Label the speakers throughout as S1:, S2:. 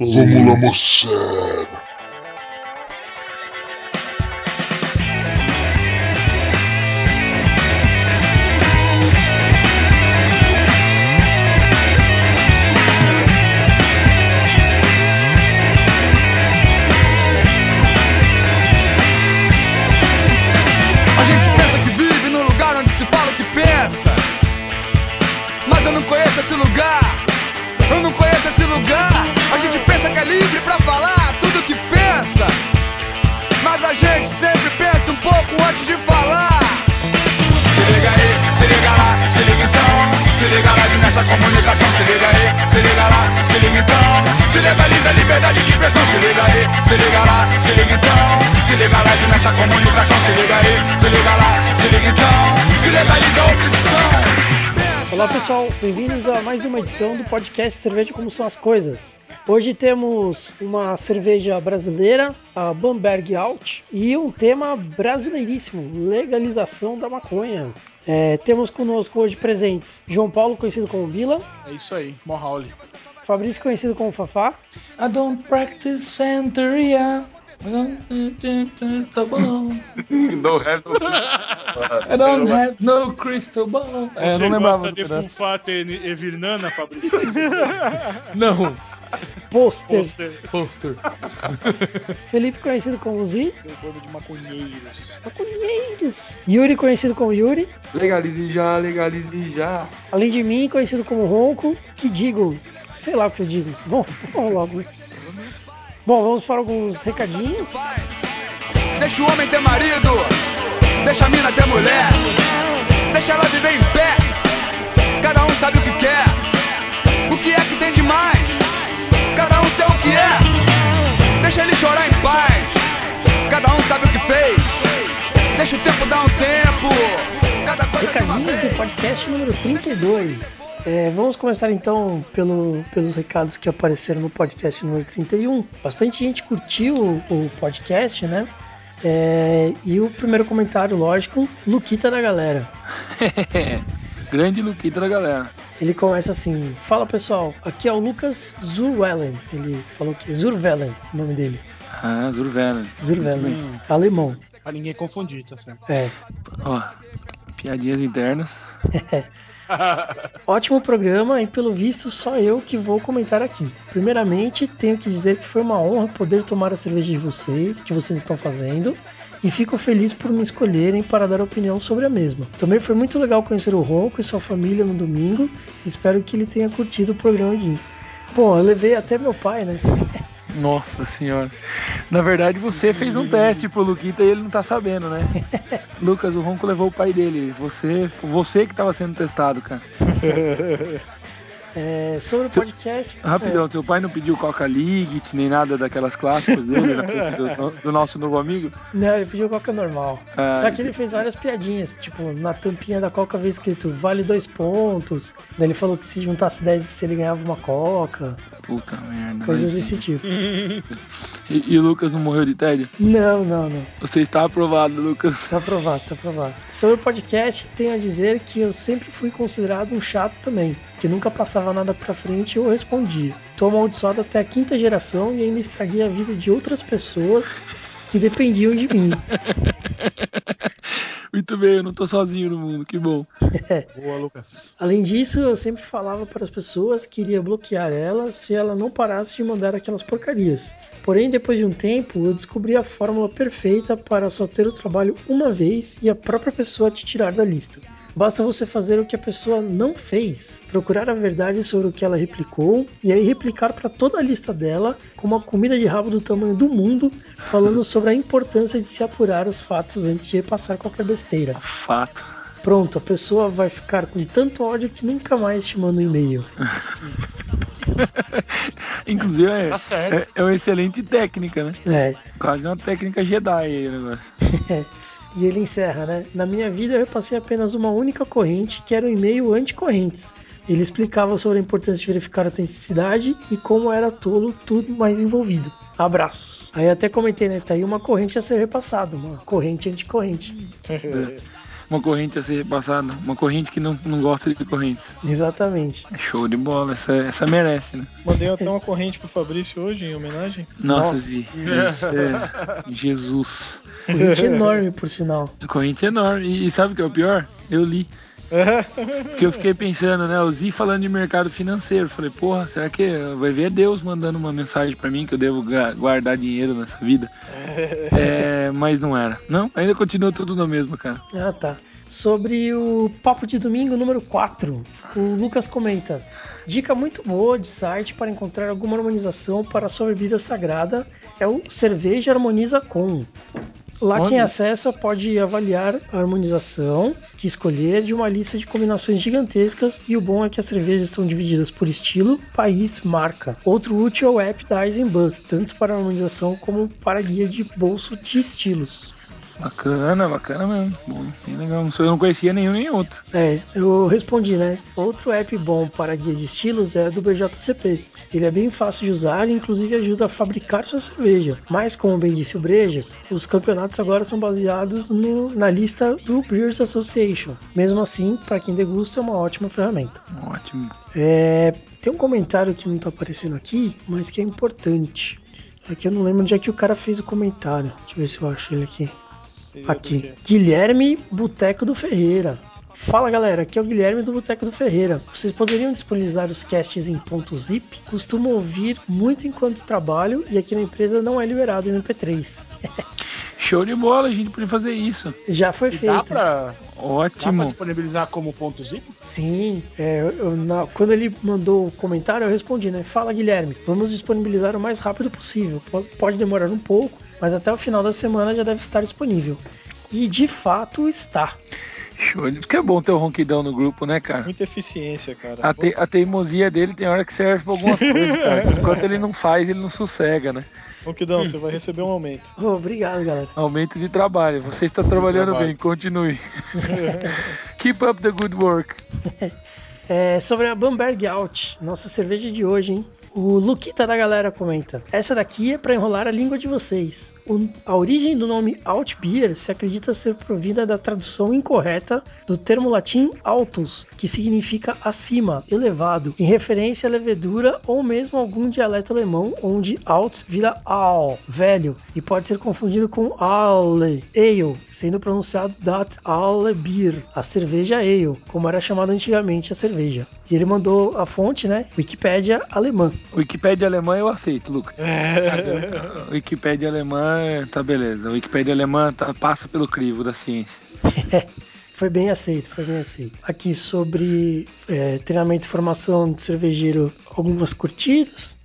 S1: Vamos lá, moçada.
S2: A gente pensa que vive num lugar onde se fala o que pensa. Mas eu não conheço esse lugar. Eu não conheço esse lugar. A gente pensa que é livre pra falar tudo que pensa. Mas a gente sempre pensa um pouco antes de falar. Se liga aí, se liga lá, se liga então. Se liga lá de nessa comunicação. Se liga aí, se liga lá, se liga então. Se legaliza a liberdade de expressão. Se liga aí, se liga lá, se liga então. Se liga lá nessa comunicação. Se liga aí, se liga lá, se liga então. Se legaliza a opção.
S3: Olá pessoal, bem-vindos a mais uma edição do podcast Cerveja Como São as Coisas. Hoje temos uma cerveja brasileira, a Bamberg Alt, e um tema brasileiríssimo, legalização da maconha. É, temos conosco hoje presentes João Paulo, conhecido como Bila,
S4: É isso aí, Mohauli.
S3: Fabrício, conhecido como Fafá,
S4: I don't practice Santeria. I don't tá bom.
S5: Não é
S4: I don't have no crystal ball. É,
S6: Você
S4: não
S6: gosta de. Fufata e e Virnana, Fabrício?
S4: Não,
S3: Pôster,
S6: Poster
S4: pôster.
S3: Felipe, conhecido como Zi,
S6: do bando de maconheiros.
S3: maconheiros, Yuri, conhecido como Yuri,
S5: Legalize já, legalize já.
S3: além de mim, conhecido como Ronco, que digo, sei lá o que eu digo, vamos, vamos logo. Bom, vamos para alguns recadinhos.
S2: Deixa o homem ter marido, deixa a mina ter mulher, deixa ela viver em pé. Cada um sabe o que quer, o que é que tem de mais. Cada um sei o que é, deixa ele chorar em paz. Cada um sabe o que fez, deixa o tempo dar um tempo.
S3: Recadinhos do podcast número 32. É, vamos começar então pelo, pelos recados que apareceram no podcast número 31. Bastante gente curtiu o, o podcast, né? É, e o primeiro comentário, lógico, Luquita da galera.
S4: Grande Luquita da galera.
S3: Ele começa assim: Fala pessoal, aqui é o Lucas Zurwellen. Ele falou que é Zurwellen, o nome dele.
S4: Ah.
S3: Zurwellen,
S6: Hum.
S3: alemão.
S6: Pra ninguém confundir, tá certo?
S3: É.
S4: Ó, piadinhas internas.
S3: Ótimo programa e pelo visto só eu que vou comentar aqui. Primeiramente, tenho que dizer que foi uma honra poder tomar a cerveja de vocês, que vocês estão fazendo, e fico feliz por me escolherem para dar opinião sobre a mesma. Também foi muito legal conhecer o Ronco e sua família no domingo, espero que ele tenha curtido o programa de. Bom, eu levei até meu pai, né?
S4: Nossa senhora. Na verdade, você fez um teste pro Luquita e ele não tá sabendo, né? Lucas, o Ronco levou o pai dele. Você, você que tava sendo testado, cara.
S3: É, sobre o podcast.
S4: Rapidão, seu pai não pediu Coca League, nem nada daquelas clássicas dele, na frente do, do nosso novo amigo?
S3: é, não, ele pediu Coca normal.
S4: Ah,
S3: Só que ele fez várias piadinhas, tipo, na tampinha da Coca veio escrito vale dois pontos. Daí ele falou que se juntasse 10 ele ganhava uma Coca.
S4: Puta merda.
S3: Coisas desse tipo.
S4: E, e o Lucas não morreu de tédio?
S3: Não, não, não.
S4: Você está aprovado, Lucas.
S3: Tá aprovado, tá aprovado. Sobre o podcast, tenho a dizer que eu sempre fui considerado um chato também, que nunca passava nada pra frente eu respondia. Tô amaldiçoado até a quinta geração e ainda estraguei a vida de outras pessoas que dependiam de mim.
S4: Muito bem, eu não tô sozinho no mundo, que bom.
S6: Boa, Lucas.
S3: Além disso, eu sempre falava para as pessoas que iria bloquear ela se ela não parasse de mandar aquelas porcarias. Porém, depois de um tempo, eu descobri a fórmula perfeita para só ter o trabalho uma vez e a própria pessoa te tirar da lista. Basta você fazer o que a pessoa não fez, procurar a verdade sobre o que ela replicou e aí replicar para toda a lista dela com uma comida de rabo do tamanho do mundo, falando sobre a importância de se apurar os fatos antes de repassar qualquer besteira.
S4: Fato.
S3: Pronto, a pessoa vai ficar com tanto ódio que nunca mais te manda um e-mail.
S4: Inclusive, é,
S6: Tá
S4: é, é uma excelente técnica, né?
S3: É.
S4: Quase uma técnica Jedi aí negócio.
S3: E ele encerra, né? Na minha vida eu repassei apenas uma única corrente, que era o e-mail anti-correntes. Ele explicava sobre a importância de verificar a autenticidade e como era tolo tudo mais envolvido. Abraços. Aí até comentei, né? Tá aí uma corrente a ser repassada, uma corrente anticorrente.
S4: uma corrente a ser repassada. Uma corrente que não, não gosta de correntes.
S3: Exatamente.
S4: Show de bola, essa, essa merece, né?
S7: Mandei até uma corrente pro Fabrício hoje em homenagem.
S4: Nossa,
S3: Nossa.
S4: Zi, isso é Jesus.
S3: Corrente enorme, por sinal.
S4: Corrente enorme. E, e sabe o que é o pior? Eu li. Porque eu fiquei pensando, né? O Zi falando de mercado financeiro. Falei, porra, será que vai ver Deus mandando uma mensagem pra mim que eu devo guardar dinheiro nessa vida? É, mas não era. Não, ainda continua tudo no mesmo, cara.
S3: Ah, tá. Sobre o Papo de Domingo número 4, o Lucas comenta: Dica muito boa de site para encontrar alguma harmonização para a sua bebida sagrada é o Cerveja Harmoniza Com. Lá
S4: Olha.
S3: quem acessa pode avaliar a harmonização que escolher de uma lista de combinações gigantescas e o bom é que as cervejas estão divididas por estilo, país, marca. Outro útil é o app da Eisenbahn, tanto para harmonização como para guia de bolso de estilos.
S4: Bacana, bacana mesmo. Bom, bem legal. Eu não conhecia nenhum nem outro.
S3: É, eu respondi, né? Outro app bom para guia de estilos é do BJCP. Ele é bem fácil de usar e inclusive ajuda a fabricar sua cerveja. Mas como bem disse o Brejas, os campeonatos agora são baseados no- na lista do Brewers Association. Mesmo assim, para quem degusta é uma ótima ferramenta.
S4: Ótimo.
S3: É, tem um comentário que não tá aparecendo aqui, mas que é importante. É que eu não lembro onde é que o cara fez o comentário. Deixa eu ver se eu acho ele aqui. Aqui? Guilherme Boteco do Ferreira. Fala galera, aqui é o Guilherme do Boteco do Ferreira. Vocês poderiam disponibilizar os casts em ponto .zip? Costumo ouvir muito enquanto trabalho e aqui na empresa não é liberado MP3.
S4: Show de bola, a gente podia fazer isso.
S3: Já foi
S7: E dá
S3: feito.
S7: pra, dá pra
S4: Ótimo.
S7: disponibilizar como ponto zip?
S3: Sim, é, eu- na- quando ele mandou o comentário, eu respondi, né? Fala Guilherme, vamos disponibilizar o mais rápido possível. Po- Pode demorar um pouco, mas até o final da semana já deve estar disponível. E de fato está.
S4: Show. Porque é bom ter o ronquidão no grupo, né, cara?
S7: Muita eficiência, cara.
S4: A, te- a teimosia dele tem hora que serve pra algumas coisas, cara. Enquanto ele não faz, ele não sossega, né?
S7: Ronquidão, você vai receber um aumento.
S3: Oh, obrigado, galera.
S4: Aumento de trabalho. Você está trabalhando
S7: trabalho.
S4: bem, continue. Keep up the good work.
S3: É, sobre a Bamberg Out, nossa cerveja de hoje, hein? O Luquita da galera comenta: Essa daqui é pra enrolar a língua de vocês. O- a origem do nome Alt Beer se acredita ser provida da tradução incorreta do termo latim altus, que significa acima, elevado, em referência à levedura ou mesmo algum dialeto alemão onde alt vira al, velho, e pode ser confundido com ale, ale, sendo pronunciado dat ale Bier, a cerveja ale, como era chamada antigamente a cerveja. E ele mandou a fonte, né? Wikipédia alemã.
S4: Wikipédia alemã eu aceito, Lucas. A Wikipédia alemã tá beleza. Wikipédia alemã tá, passa pelo crivo da ciência.
S3: Foi bem aceito, foi bem aceito. Aqui sobre é, treinamento e formação de cervejeiro, algumas curtidas.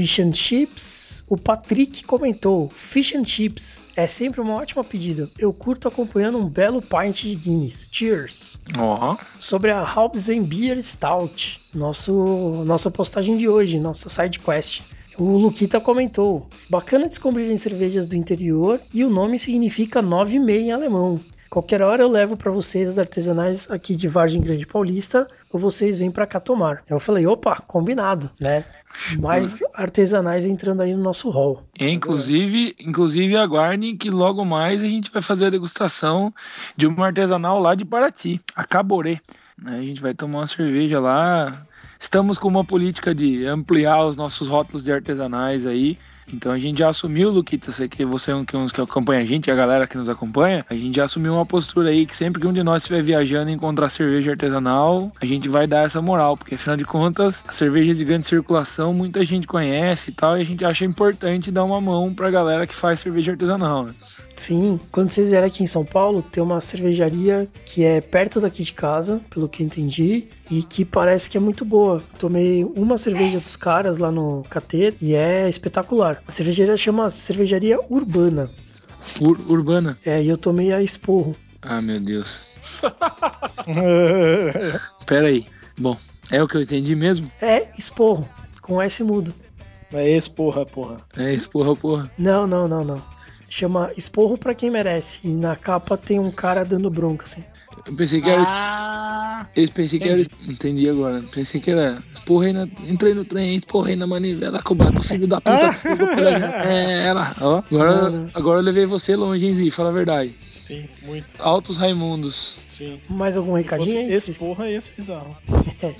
S3: Fish and Chips. O Patrick comentou: Fish and Chips é sempre uma ótima pedida. Eu curto acompanhando um belo pint de Guinness. Cheers!
S4: Ó,
S3: Sobre a Halbsen Beer Stout, nosso, nossa postagem de hoje, nossa side quest. O Luquita comentou: bacana descobrirem cervejas do interior e o nome significa 9,5 em alemão. Qualquer hora eu levo para vocês as artesanais aqui de Vargem Grande Paulista ou vocês vêm para cá tomar. Eu falei: opa, combinado, né? Mais artesanais entrando aí no nosso hall.
S4: Inclusive, inclusive aguardem que logo mais a gente vai fazer a degustação de uma artesanal lá de Paraty, a Caboré. A gente vai tomar uma cerveja lá. Estamos com uma política de ampliar os nossos rótulos de artesanais aí. Então a gente já assumiu, Luquita, sei que você é um que, uns que acompanha a gente, a galera que nos acompanha, a gente já assumiu uma postura aí que sempre que um de nós estiver viajando e encontrar cerveja artesanal, a gente vai dar essa moral, porque afinal de contas, as cervejas de grande circulação muita gente conhece e tal, e a gente acha importante dar uma mão pra galera que faz cerveja artesanal, né?
S3: Sim, quando vocês vierem aqui em São Paulo, tem uma cervejaria que é perto daqui de casa, pelo que eu entendi, e que parece que é muito boa. Tomei uma cerveja dos caras lá no KT e é espetacular. A cervejaria chama Cervejaria Urbana.
S4: Ur- urbana.
S3: É, e eu tomei a Esporro.
S4: Ah, meu Deus. Pera aí. Bom, é o que eu entendi mesmo?
S3: É Esporro, com S mudo.
S7: É esse, porra.
S4: É isso, porra, porra.
S3: Não, não, não, não. Chama Esporro pra quem merece. E na capa tem um cara dando bronca, assim.
S4: Eu pensei que era,
S7: Ah, Ah,
S8: Eu pensei que era. Entendi agora. Pensei que era. Esporrei na. Entrei no trem, esporrei na manivela, com o bato, filho da puta. janela. É, ela. Ó, agora,
S3: Não, não.
S8: agora eu levei você longe, hein, Zi? Fala a verdade.
S7: sim, muito.
S8: Altos Raimundos.
S7: Sim.
S3: Mais algum
S7: Se
S3: recadinho
S7: esse porra, ia ser bizarro.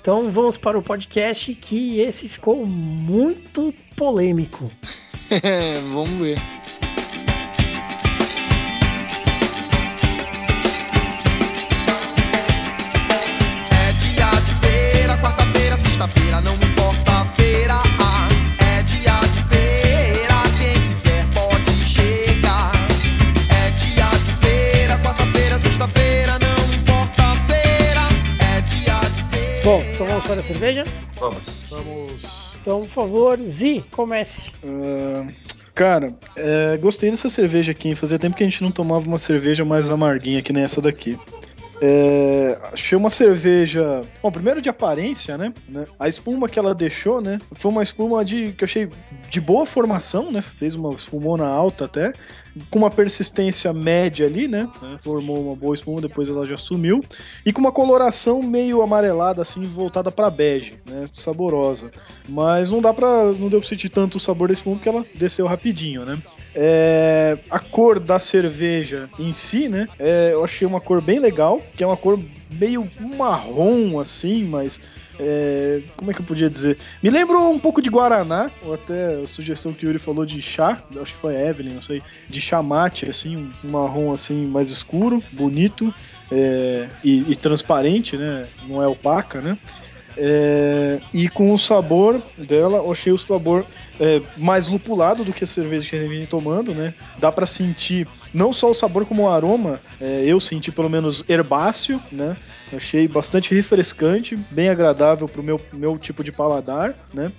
S3: Então vamos para o podcast que esse ficou muito polêmico.
S8: Vamos ver.
S2: É dia de feira, quarta-feira, sexta-feira, não importa a feira. Ah, é dia de feira, quem quiser pode chegar. É dia de feira, quarta-feira, sexta-feira, não importa a feira. É dia de feira.
S3: Bom, então vamos para a cerveja?
S5: Vamos.
S7: Vamos.
S3: Então, por favor, Zi, comece.
S7: Ah, cara, é, gostei dessa cerveja aqui. Fazia tempo que a gente não tomava uma cerveja mais amarguinha que nem essa daqui. É, achei uma cerveja. Bom, primeiro de aparência, né? né? A espuma que ela deixou, né? Foi uma espuma de que eu achei de boa formação, né? Fez uma espumona alta até. Com uma persistência média ali, né? Formou uma boa espuma, depois ela já sumiu. E com uma coloração meio amarelada, assim, voltada para bege, né? Saborosa. Mas não dá pra. não deu pra sentir tanto o sabor da espuma porque ela desceu rapidinho, né? É, a cor da cerveja em si, né? é, eu achei uma cor bem legal, que é uma cor meio marrom assim, mas é, como é que eu podia dizer? Me lembrou um pouco de Guaraná, ou até a sugestão que o Yuri falou de chá, acho que foi a Evelyn, não sei, de chamate, assim, um marrom assim mais escuro, bonito é, e, e transparente, né? Não é opaca, né? É, e com o sabor dela, eu achei o sabor é, mais lupulado do que a cerveja que a gente vem tomando, né? Dá pra sentir não só o sabor como o aroma, é, eu senti pelo menos herbáceo, né? Achei bastante refrescante, bem agradável pro meu, meu tipo de paladar, né?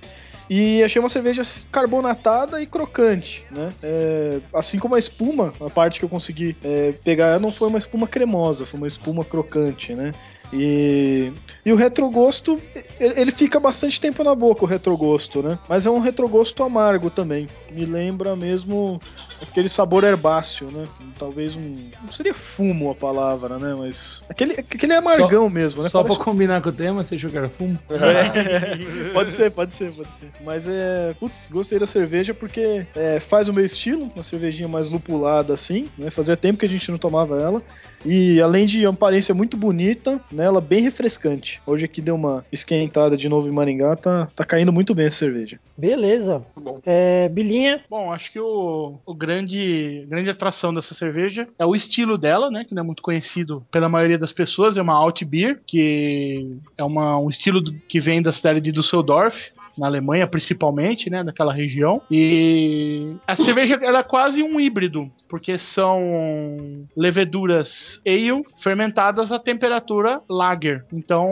S7: E achei uma cerveja carbonatada e crocante, né? É, assim como a espuma, a parte que eu consegui é, pegar não foi uma espuma cremosa, foi uma espuma crocante, né? E, e o retrogosto, ele fica bastante tempo na boca, o retrogosto, né? Mas é um retrogosto amargo também. Me lembra mesmo aquele sabor herbáceo, né? Talvez um. Não seria fumo a palavra, né? Mas. Aquele, aquele amargão mesmo, né?
S8: Só pra
S7: Parece-
S8: combinar com o tema, você achou que era fumo?
S7: é, pode ser, pode ser, pode ser. Mas é. Putz, gostei da cerveja porque é, faz o meu estilo, uma cervejinha mais lupulada assim, né? Fazia tempo que a gente não tomava ela. E além de aparência muito bonita, né? Ela bem refrescante. Hoje aqui deu uma esquentada de novo em Maringá, tá, tá caindo muito bem essa cerveja.
S3: Beleza.
S5: Bom.
S3: É, Bilinha,
S6: Bom, acho que o, o grande, grande atração dessa cerveja é o estilo dela, né? Que não é muito conhecido pela maioria das pessoas. É uma Alt Beer, que é uma, um estilo que vem da cidade de Düsseldorf, na Alemanha principalmente, né? Daquela região. E a cerveja ela é quase um híbrido, porque são leveduras ale fermentadas a temperatura lager. Então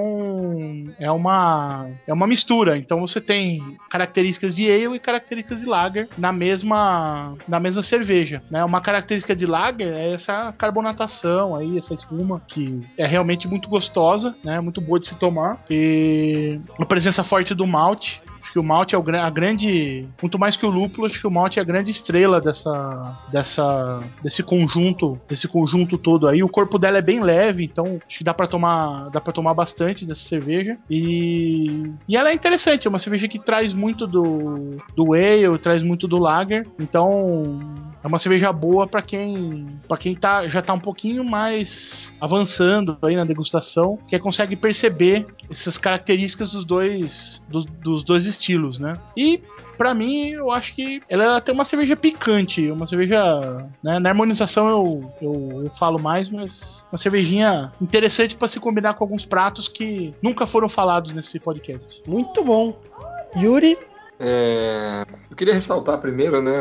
S6: é uma é uma mistura. Então você tem características de ale e características de lager na mesma na mesma cerveja, né? Uma característica de lager é essa carbonatação aí, essa espuma que é realmente muito gostosa, né? Muito boa de se tomar e a presença forte do malte Acho que o malte é o, a grande. Muito mais que o lúpulo, acho que o malte é a grande estrela dessa. dessa. desse conjunto. Desse conjunto todo aí. O corpo dela é bem leve, então acho que dá pra tomar. dá para tomar bastante dessa cerveja. E. E ela é interessante, é uma cerveja que traz muito do. do ale, traz muito do lager. Então. É uma cerveja boa pra quem para quem tá, já tá um pouquinho mais avançando aí na degustação, que consegue perceber essas características dos dois dos, dos dois estilos, né? E Pra mim, eu acho que ela tem uma cerveja picante, uma cerveja. Né, na harmonização eu, eu, eu falo mais, mas uma cervejinha interessante pra se combinar com alguns pratos que nunca foram falados nesse podcast.
S3: muito bom. Yuri,
S5: É, eu queria ressaltar primeiro, né?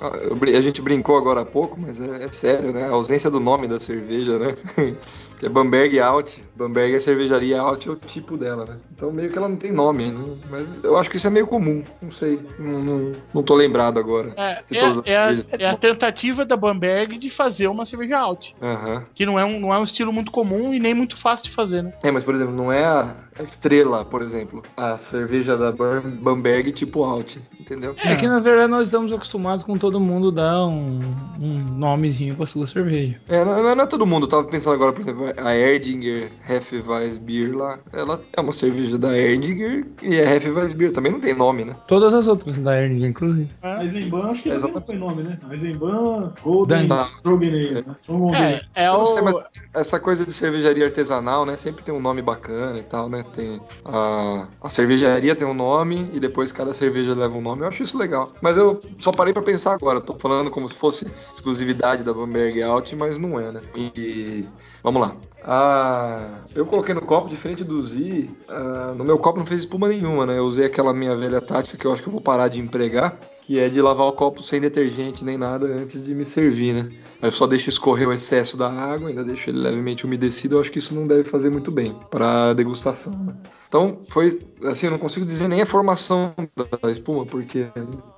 S5: a gente brincou agora há pouco, mas é, é sério, né? A ausência do nome da cerveja, né? que é Bamberg Alt. Bamberg é cervejaria Alt, é o tipo dela, né? Então meio que ela não tem nome, né? Mas eu acho que isso é meio comum, não sei. Não, não, não tô lembrado agora.
S6: É, é, é, a, é a tentativa da Bamberg de fazer uma cerveja alt,
S5: Aham.
S6: que não é, um, não é um estilo muito comum e nem muito fácil de fazer, né?
S5: É, mas por exemplo, não é a, a estrela, por exemplo, a cerveja da Bam- Bamberg tipo Alt, entendeu?
S6: É,
S4: É que na verdade nós estamos acostumados com todo mundo dar um, um nomezinho pra sua cerveja.
S5: É, não, não é todo mundo. Eu tava pensando agora, por exemplo, a Erdinger Hefeweißbier lá. Ela é uma cerveja da Erdinger e é Hefeweißbier. Também não tem nome, né?
S4: Todas as outras da Erdinger, inclusive.
S7: A Eisenbahn, acho que
S5: Exato.
S7: não foi nome, né? Eisenbahn, Golden,
S5: Tá.
S7: Drogenale, né? Vamos ver.
S6: É, é
S5: sei,
S6: o.
S5: mas essa coisa de cervejaria artesanal, né? Sempre tem um nome bacana e tal, né? Tem a, a cervejaria tem um nome e depois cada cerveja leva um nome. Eu acho isso legal. Mas eu só parei pra pensar agora. Tô falando como se fosse exclusividade da Bamberg Alt, mas não é, né? E vamos lá. Ah, eu coloquei no copo, diferente do Z, ah, no meu copo não fez espuma nenhuma, né? Eu usei aquela minha velha tática que eu acho que eu vou parar de empregar, que é de lavar o copo sem detergente nem nada antes de me servir, né? Eu só deixo escorrer o excesso da água, ainda deixo ele levemente umedecido. Eu acho que isso não deve fazer muito bem para degustação, né? Então, foi assim, eu não consigo dizer nem a formação da espuma, porque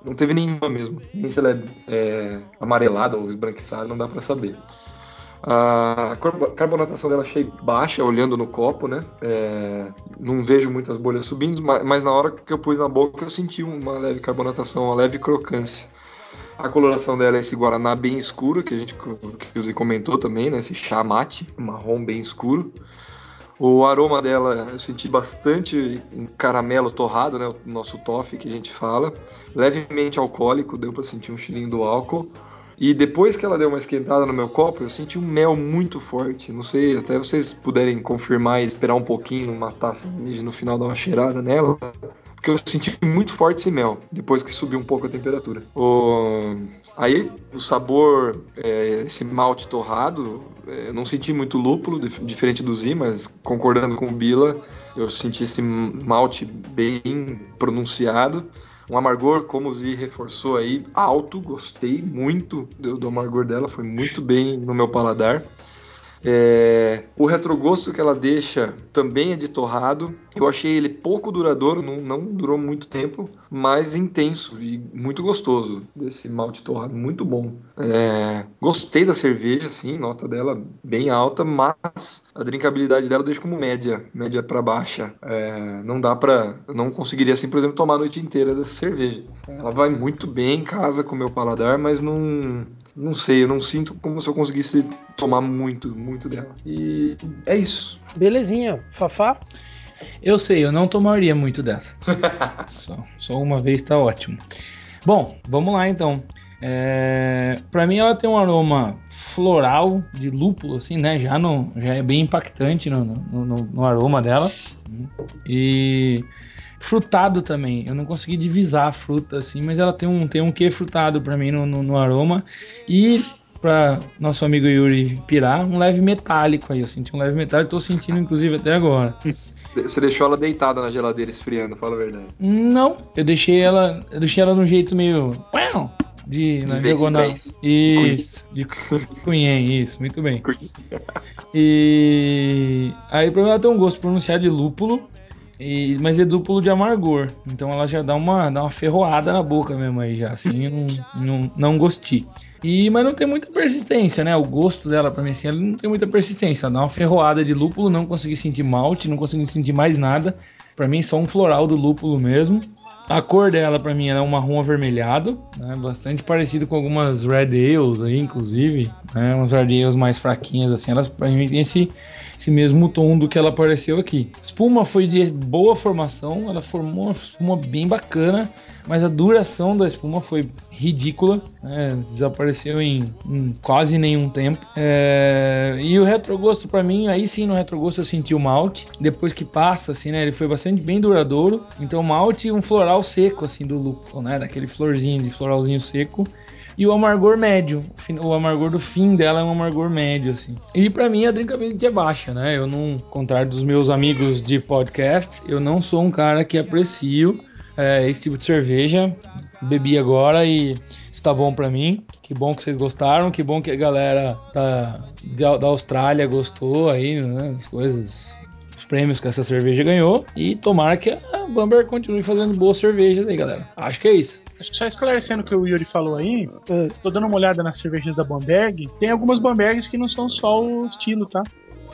S5: não teve nenhuma mesmo. Nem se ela é, é amarelada ou esbranquiçada, não dá para saber. A carbo- carbonatação dela achei baixa, olhando no copo, né? É, não vejo muitas bolhas subindo, ma- mas na hora que eu pus na boca eu senti uma leve carbonatação, uma leve crocância. A coloração dela é esse guaraná bem escuro, que a gente que o Zé comentou também, né? Esse chá mate, marrom bem escuro. O aroma dela eu senti bastante um caramelo torrado, né? O nosso toffee que a gente fala. Levemente alcoólico, deu para sentir um cheirinho do álcool. E depois que ela deu uma esquentada no meu copo, eu senti um mel muito forte. Não sei, até vocês puderem confirmar e esperar um pouquinho, matar a cerveja no final, dar uma cheirada nela. Porque eu senti muito forte esse mel, depois que subiu um pouco a temperatura. O... Aí, o sabor, é, esse malte torrado, é, eu não senti muito lúpulo, dif- diferente do Z, mas concordando com o Bila, eu senti esse malte bem pronunciado. Um amargor, como o Zi reforçou aí, alto, gostei muito do, do amargor dela, foi muito bem no meu paladar. É, o retrogosto que ela deixa também é de torrado. Eu achei ele pouco duradouro, não, não durou muito tempo, mas intenso e muito gostoso desse malte torrado, muito bom. É, gostei da cerveja, sim, nota dela bem alta, mas a drinkabilidade dela eu deixo como média, média para baixa. É, não dá para, não conseguiria assim, por exemplo, tomar a noite inteira dessa cerveja. Ela vai muito bem em casa com o meu paladar, mas não, não sei, eu não sinto como se eu conseguisse tomar muito, muito dela. E é isso.
S3: Belezinha. Fafá?
S4: Eu sei, eu não tomaria muito dessa. só, só uma vez tá ótimo. Bom, vamos lá então. É, para mim ela tem um aroma floral de lúpulo, assim, né? Já, no, já é bem impactante no, no, no- no aroma dela. E frutado também. Eu não consegui divisar a fruta assim, mas ela tem um, tem um quê frutado para mim no, no, no aroma. E para nosso amigo Yuri pirar, um leve metálico aí. Eu senti um leve metálico, tô sentindo inclusive até agora.
S5: Você deixou ela deitada na geladeira esfriando, fala a verdade.
S4: Não, eu deixei ela, eu deixei ela num jeito meio Uau! de, na diagonal.
S5: três.
S4: Isso, de cunhen, isso, muito bem. E aí pra ela tem um gosto pronunciado de lúpulo, e, mas é dúpulo de amargor. Então ela já dá uma, dá uma ferroada na boca mesmo aí já, assim, não, não, não gostei. E, mas não tem muita persistência, né? O gosto dela, pra mim, assim, ela não tem muita persistência. Ela dá uma ferroada de lúpulo, não consegui sentir malte, não consegui sentir mais nada. Pra mim, só um floral do lúpulo mesmo. A cor dela, pra mim, é um marrom avermelhado, né? Bastante parecido com algumas Red Ales aí, inclusive. Né? Umas Red Ales mais fraquinhas, assim. Elas, pra mim, tem esse, esse mesmo tom do que ela apareceu aqui. Espuma foi de boa formação, ela formou uma espuma bem bacana, mas a duração da espuma foi ridícula, né? desapareceu em, em quase nenhum tempo. É, E o retrogosto pra mim, aí sim no retrogosto eu senti o malte. Depois que passa, assim, né? Ele foi bastante bem duradouro. Então malte e um floral seco, assim, do lúpulo, né? Daquele florzinho de floralzinho seco. E o amargor médio. O amargor do fim dela é um amargor médio, assim. E pra mim a drinkability é baixa, né? Eu não, contrário dos meus amigos de podcast, eu não sou um cara que aprecio é, esse tipo de cerveja. Bebi agora e está bom pra mim. Que bom que vocês gostaram, que bom que a galera da, da, da Austrália gostou aí, né? As coisas, os prêmios que essa cerveja ganhou. E tomara que a Bamber continue fazendo boas cervejas aí, galera. Acho que é isso.
S6: Só esclarecendo o que o Yuri falou aí,
S3: É.
S6: tô dando uma olhada nas cervejas da Bamberg. Tem algumas Bambergs que não são só o estilo, tá?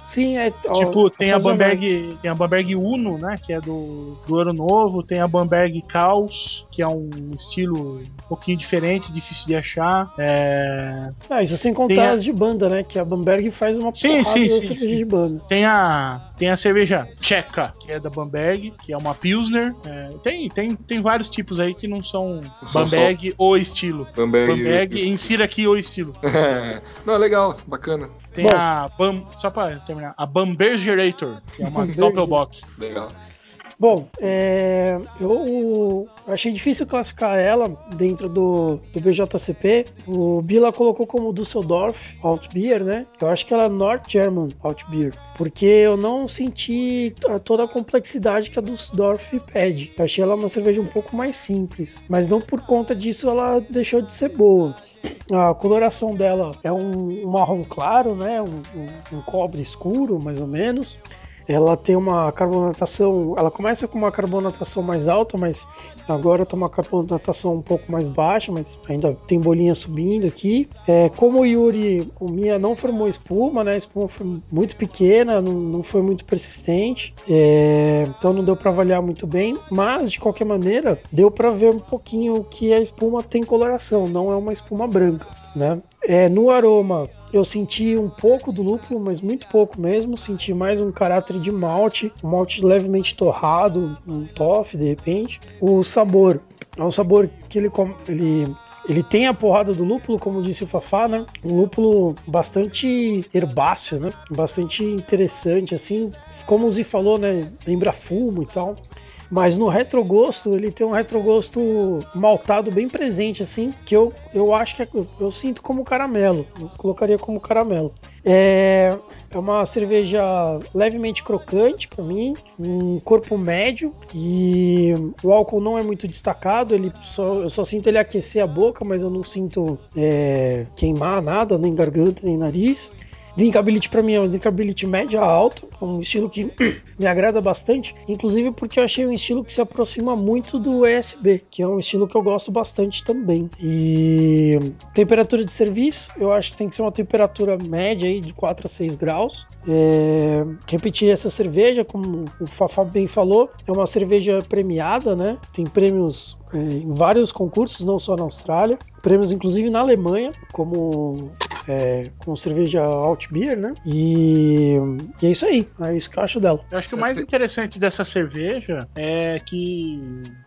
S3: Sim, é. ó,
S6: Tipo, tem a. Bamberg, tem a Bamberg Uno, né, que é do, do Ano Novo, tem a Bamberg Caos, que é um estilo um pouquinho diferente, difícil de achar. É,
S3: Ah, isso sem contar
S6: Tem a-
S3: as de banda, né? Que a Bamberg faz uma
S6: Sim,
S3: porrada
S6: sim,
S3: de
S6: sim,
S3: cerveja
S6: sim.
S3: de banda.
S6: tem a tem a cerveja Tcheca, que é da Bamberg, que é uma Pilsner. É, tem, tem, tem vários tipos aí que não são Bamberg ou estilo.
S5: Bamberg.
S6: Bamberg, insira aqui o estilo.
S5: Não, legal, bacana.
S6: Tem
S3: Bom.
S6: a Bam, só pra terminar, a Bambergerator, que é uma. Doppelbock.
S5: Legal.
S3: Bom, é, eu achei difícil classificar ela dentro do, do BJCP. O Bila colocou como Düsseldorf Altbier, né? Eu acho que ela é North German Altbier, porque eu não senti toda a complexidade que a Düsseldorf pede. Eu achei ela uma cerveja um pouco mais simples, mas não por conta disso ela deixou de ser boa. A coloração dela é um, um marrom claro, né? Um, um- um cobre escuro, mais ou menos. Ela tem uma carbonatação, ela começa com uma carbonatação mais alta, mas agora tem uma carbonatação um pouco mais baixa, mas ainda tem bolinha subindo aqui. É, como o Yuri, o Mia não formou espuma, né? A espuma foi muito pequena, não, não foi muito persistente, é, então não deu para avaliar muito bem, mas de qualquer maneira deu para ver um pouquinho que a espuma tem coloração, não é uma espuma branca, né? É, no aroma, eu senti um pouco do lúpulo, mas muito pouco mesmo. Senti mais um caráter de malte, um malte levemente torrado, um toffee de repente. O sabor é um sabor que ele, ele, ele tem a porrada do lúpulo, como disse o Fafá, né? Um lúpulo bastante herbáceo, né? Bastante interessante, assim. Como o Zi falou, né? Lembra fumo e tal. Mas no retrogosto, ele tem um retrogosto maltado bem presente, assim, que eu, eu acho que é- eu sinto como caramelo. Eu colocaria como caramelo. É, é uma cerveja levemente crocante para mim, um corpo médio e o álcool não é muito destacado. Ele só, eu só sinto ele aquecer a boca, mas eu não sinto é, queimar nada, nem garganta, nem nariz. Drinkability para mim é uma drinkability média alta, é um estilo que me agrada bastante, inclusive porque eu achei um estilo que se aproxima muito do ESB, que é um estilo que eu gosto bastante também. E temperatura de serviço, eu acho que tem que ser uma temperatura média aí de 4 a 6 graus. É, repetir essa cerveja, como o Fafá bem falou, é uma cerveja premiada, né? Tem prêmios é, em vários concursos, não só na Austrália, prêmios inclusive na Alemanha, como é, com cerveja Alt Beer, né? E, e é isso aí, é isso que eu acho dela.
S6: Eu acho que o mais interessante dessa cerveja é que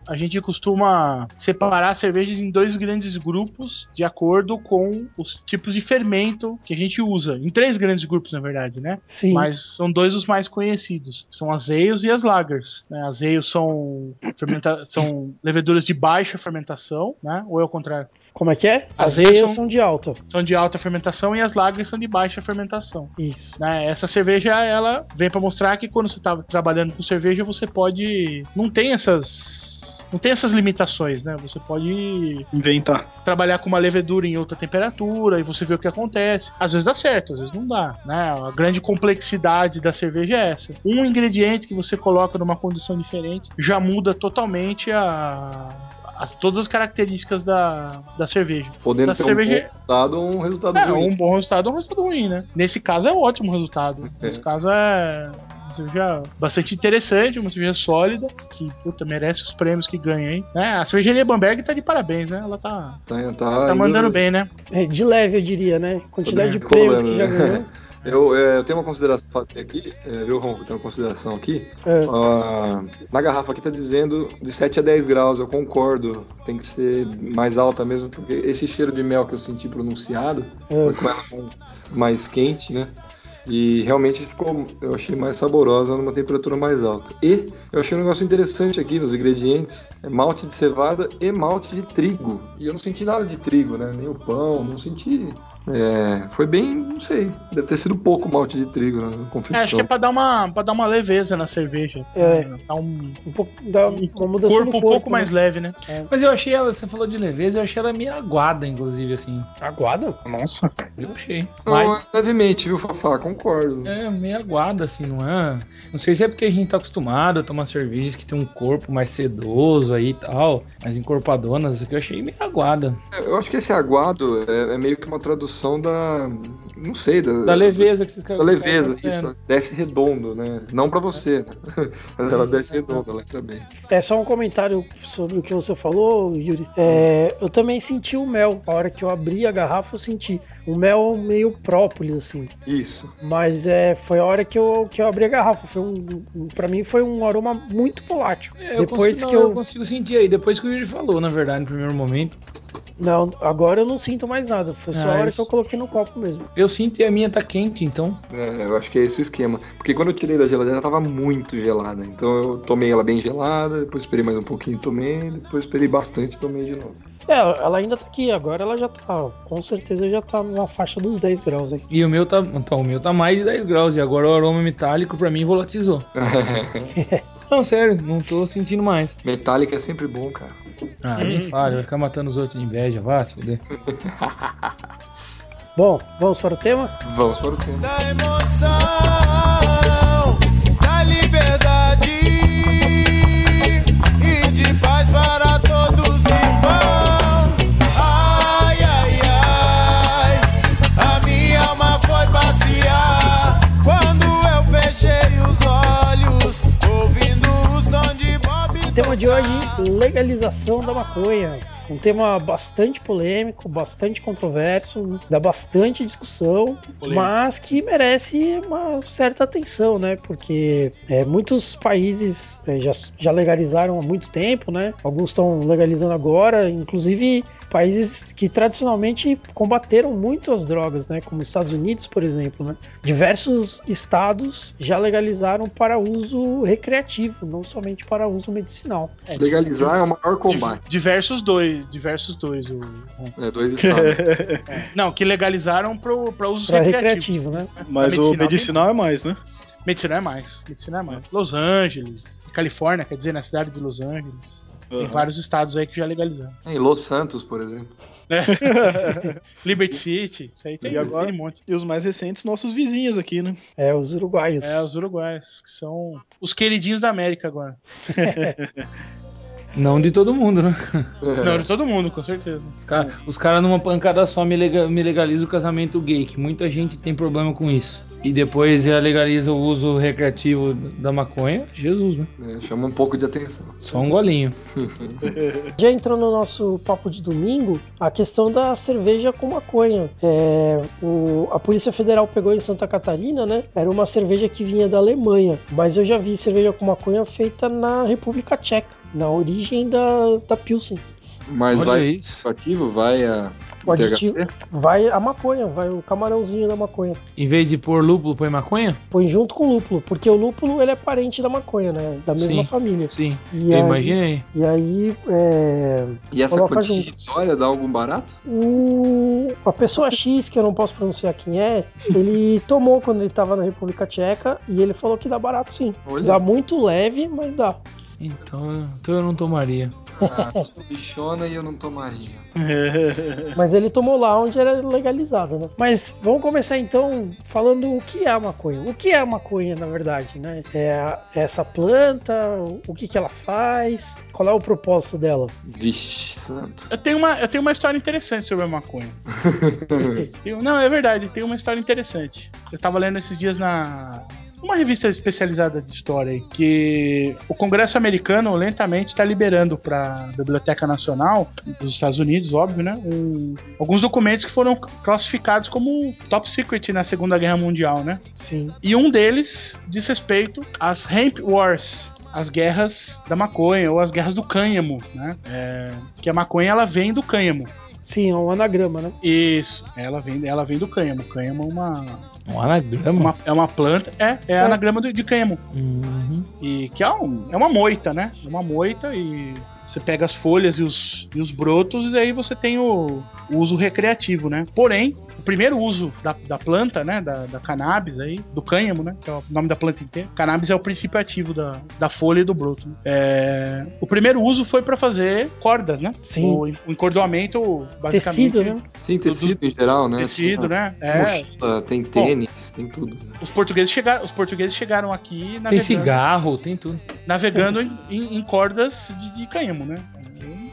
S6: a gente costuma separar cervejas em dois grandes grupos de acordo com os tipos de fermento que a gente usa. Em três grandes grupos, na verdade, né?
S3: Sim,
S6: Mas são dois os mais conhecidos. São as ales e as lagers. Né? As ales são, fermenta- são leveduras de baixa fermentação, né? Ou é o contrário?
S3: Como é que é?
S6: As
S3: As eias
S6: são-
S3: são de alta.
S6: São de alta fermentação e as lagers são de baixa fermentação.
S3: Isso.
S6: né? Essa cerveja, ela vem pra mostrar que quando você tá trabalhando com cerveja, você pode. Não tem essas. Não tem essas limitações, né? Você pode
S7: Inventar.
S6: trabalhar com uma levedura em outra temperatura e você vê o que acontece. Às vezes dá certo, às vezes não dá, né? A grande complexidade da cerveja é essa. Um ingrediente que você coloca numa condição diferente já muda totalmente a, as- todas as características da, da cerveja.
S5: Podendo
S6: Da
S5: ter
S6: cerveja-
S5: um bom resultado ou um resultado
S6: É,
S5: ruim.
S6: um bom resultado é um resultado ruim, né? Nesse caso é um ótimo resultado. Nesse caso é cerveja bastante interessante, uma cerveja sólida, que puta, merece os prêmios que ganha, hein? Né? A cervejaria Bamberg tá de parabéns, né? Ela tá,
S5: Tá, tá,
S6: tá mandando bem, né?
S3: É, de leve, eu diria, né? Quantidade de prêmios que
S5: rolando,
S3: já
S5: né?
S3: ganhou.
S5: Eu, é, eu tenho uma consideração a fazer aqui, é, viu, Ronco? Eu tenho uma consideração aqui.
S3: É,
S5: Ah, na garrafa aqui tá dizendo de 7 a 10 graus, eu concordo. Tem que ser mais alta mesmo, porque esse cheiro de mel que eu senti pronunciado
S3: é.
S5: foi com ela mais, mais quente, né? E realmente ficou, eu achei mais saborosa numa temperatura mais alta. E eu achei um negócio interessante aqui nos ingredientes: é malte de cevada e malte de trigo. E eu não senti nada de trigo, né? Nem o pão, não senti. É, foi bem, não sei. Deve ter sido pouco malte de trigo na
S6: É,
S5: confecção.
S6: acho que é pra dar uma, pra dar uma leveza na cerveja.
S3: É.
S6: Dar um
S3: Um pouco, dá
S6: um
S3: uma mudança
S6: corpo,
S3: no
S6: um
S3: corpo.
S6: pouco mais
S3: né?
S6: leve, né?
S8: Mas eu achei ela, você falou de leveza, eu achei ela meio aguada, inclusive, assim.
S3: Aguada?
S7: Nossa.
S8: Eu achei.
S5: Não,
S8: Mas,
S5: levemente, viu, Fafá? Concordo. Concordo.
S8: É meio aguada, assim, não é? Não sei se é porque a gente tá acostumado a tomar cervejas que tem um corpo mais sedoso aí e tal, as encorpadonas, aqui eu achei meio aguada.
S5: Eu acho que esse aguado é, é meio que uma tradução da. Não sei, da.
S8: Da leveza que vocês
S5: Da leveza, isso. Desce redondo, né? Não pra você, né? Mas ela desce redondo, ela entra bem.
S3: É só um comentário sobre o que você falou, Yuri. É, eu também senti o mel. A hora que eu abri a garrafa, eu senti o mel meio própolis, assim.
S5: Isso.
S3: Mas é, foi a hora que eu, que eu abri a garrafa. Foi um, um, pra mim foi um aroma muito volátil.
S8: É, eu
S3: Depois
S8: consigo,
S3: que
S8: não,
S3: eu.
S8: eu consigo sentir aí, depois que o Yuri falou, na verdade, no primeiro momento.
S3: Não, agora eu não sinto mais nada. Foi só
S8: Ah,
S3: a hora
S8: isso.
S3: que eu coloquei no copo mesmo.
S8: Eu sinto e a minha tá quente, então.
S5: É, eu acho que é esse o esquema. Porque quando eu tirei da geladeira, ela tava muito gelada. Então eu tomei ela bem gelada, depois esperei mais um pouquinho, tomei, depois esperei bastante, tomei de novo.
S3: É, ela ainda tá aqui. Agora ela já tá. Com certeza já tá na faixa dos 10 graus aí.
S8: E o meu tá. Então, o meu tá mais de 10 graus. E agora o aroma metálico pra mim volatizou. Não, sério, não tô sentindo mais.
S5: Metálica é sempre bom, cara.
S8: Ah, nem fala, vai ficar matando os outros de inveja, vá se fuder.
S3: Bom, vamos para o tema?
S5: Vamos para o tema.
S2: da emoção, da liberdade
S3: tema de hoje, legalização da maconha. Um tema bastante polêmico, bastante controverso, dá bastante discussão,
S6: Polêmico.
S3: mas que merece uma certa atenção, né? Porque é, muitos países é, já, já legalizaram há muito tempo, né? Alguns estão legalizando agora, inclusive países que tradicionalmente combateram muito as drogas, né? Como os Estados Unidos, por exemplo, né? Diversos estados já legalizaram para uso recreativo, não somente para uso medicinal.
S6: É,
S5: Legalizar é o maior combate.
S6: Diversos dois, diversos dois. O,
S5: É, dois estados.
S6: não, que legalizaram
S3: Para
S6: recreativos.
S3: recreativo, né?
S7: Mas
S6: A
S7: o
S6: medicinal
S7: medicinal é mais, né?
S6: Medicina é mais. Medicina é mais. Los Angeles, Califórnia, quer dizer, na cidade de Los Angeles. Tem
S7: Aham.
S6: vários estados aí que já legalizaram.
S5: Em Los Santos, por exemplo.
S6: Liberty City, isso aí tem,
S7: E agora?
S6: tem um monte.
S7: E os mais recentes, nossos vizinhos aqui, né?
S3: É, os uruguaios.
S6: É, os uruguaios, que são os queridinhos da América agora.
S8: Não de todo mundo, né?
S6: Não, de todo mundo, com certeza.
S8: Cara, os caras numa pancada só me, lega, me legaliza o casamento gay, que muita gente tem problema com isso. E depois já legaliza o uso recreativo da maconha. Jesus, né?
S5: É, chama um pouco de atenção.
S8: Só um golinho.
S3: Já entrou no nosso papo de domingo a questão da cerveja com maconha. É, o- a Polícia Federal pegou em Santa Catarina, né? Era uma cerveja que vinha da Alemanha, mas eu já vi cerveja com maconha feita na República Tcheca, na origem da, da Pilsen.
S5: Mas
S8: Olha
S5: vai
S8: isso.
S5: ativo, vai a
S3: O aditivo
S5: THC?
S3: vai a maconha, vai o camarãozinho da maconha.
S8: Em vez de pôr lúpulo, põe maconha?
S3: Põe junto com o lúpulo, porque o lúpulo ele é parente da maconha, né? Da mesma
S8: Sim.
S3: família.
S8: Sim.
S3: E
S8: eu
S3: aí-
S8: imaginei.
S3: E aí, é,
S5: E essa quantia irrisória dá algum barato?
S3: O... A pessoa X, que eu não posso pronunciar quem é, ele tomou quando ele tava na República Tcheca e ele falou que dá barato sim.
S5: Olha.
S3: Dá muito leve, mas dá.
S8: Então, então eu não tomaria.
S5: Ah, sou bichona e eu não tomaria.
S3: Mas ele tomou lá onde era legalizado, né? Mas vamos começar então falando o que é a maconha. O que é a maconha, na verdade, né? É é essa planta, o que, que ela faz, qual é o propósito dela?
S5: Vixe, santo.
S6: Eu tenho uma, eu tenho uma história interessante sobre a maconha. Não, é verdade, tem uma história interessante. Eu tava lendo esses dias na. Uma revista especializada de história aí, que o Congresso americano lentamente está liberando para a Biblioteca Nacional dos Estados Unidos, óbvio, né? um- alguns documentos que foram classificados como top secret na Segunda Guerra Mundial, né?
S3: Sim.
S6: E um deles diz respeito às Hemp Wars, as guerras da maconha ou as guerras do cânhamo, né? É, que a maconha ela vem do cânhamo.
S3: Sim, é um anagrama, né?
S6: Isso, ela vem, ela vem do cânhamo. Cânhamo é uma,
S8: Um anagrama?
S6: uma- é uma planta, é, é anagrama de, de cânhamo.
S8: Uhum.
S6: E que é, um- é uma moita, né? É uma moita e Você pega as folhas e os, e os brotos, e aí você tem o, o uso recreativo, né? Porém, o primeiro uso da, da planta, né? Da, da cannabis aí, do cânhamo, né? Que é o nome da planta inteira. Cannabis é o princípio ativo da, da folha e do broto. né? É, o primeiro uso foi para fazer cordas, né?
S3: Sim.
S6: O, o encordoamento, basicamente.
S3: Tecido, né?
S5: Sim, tecido em geral, né?
S6: Tecido,
S5: Tem
S6: né? É.
S5: Mochila, tem tênis, tem tudo. né?
S6: Os portugueses, chegaram, os portugueses chegaram aqui
S8: Tem
S6: navegando,
S8: cigarro, tem tudo.
S6: navegando em, em- em cordas de, de cânhamo, né?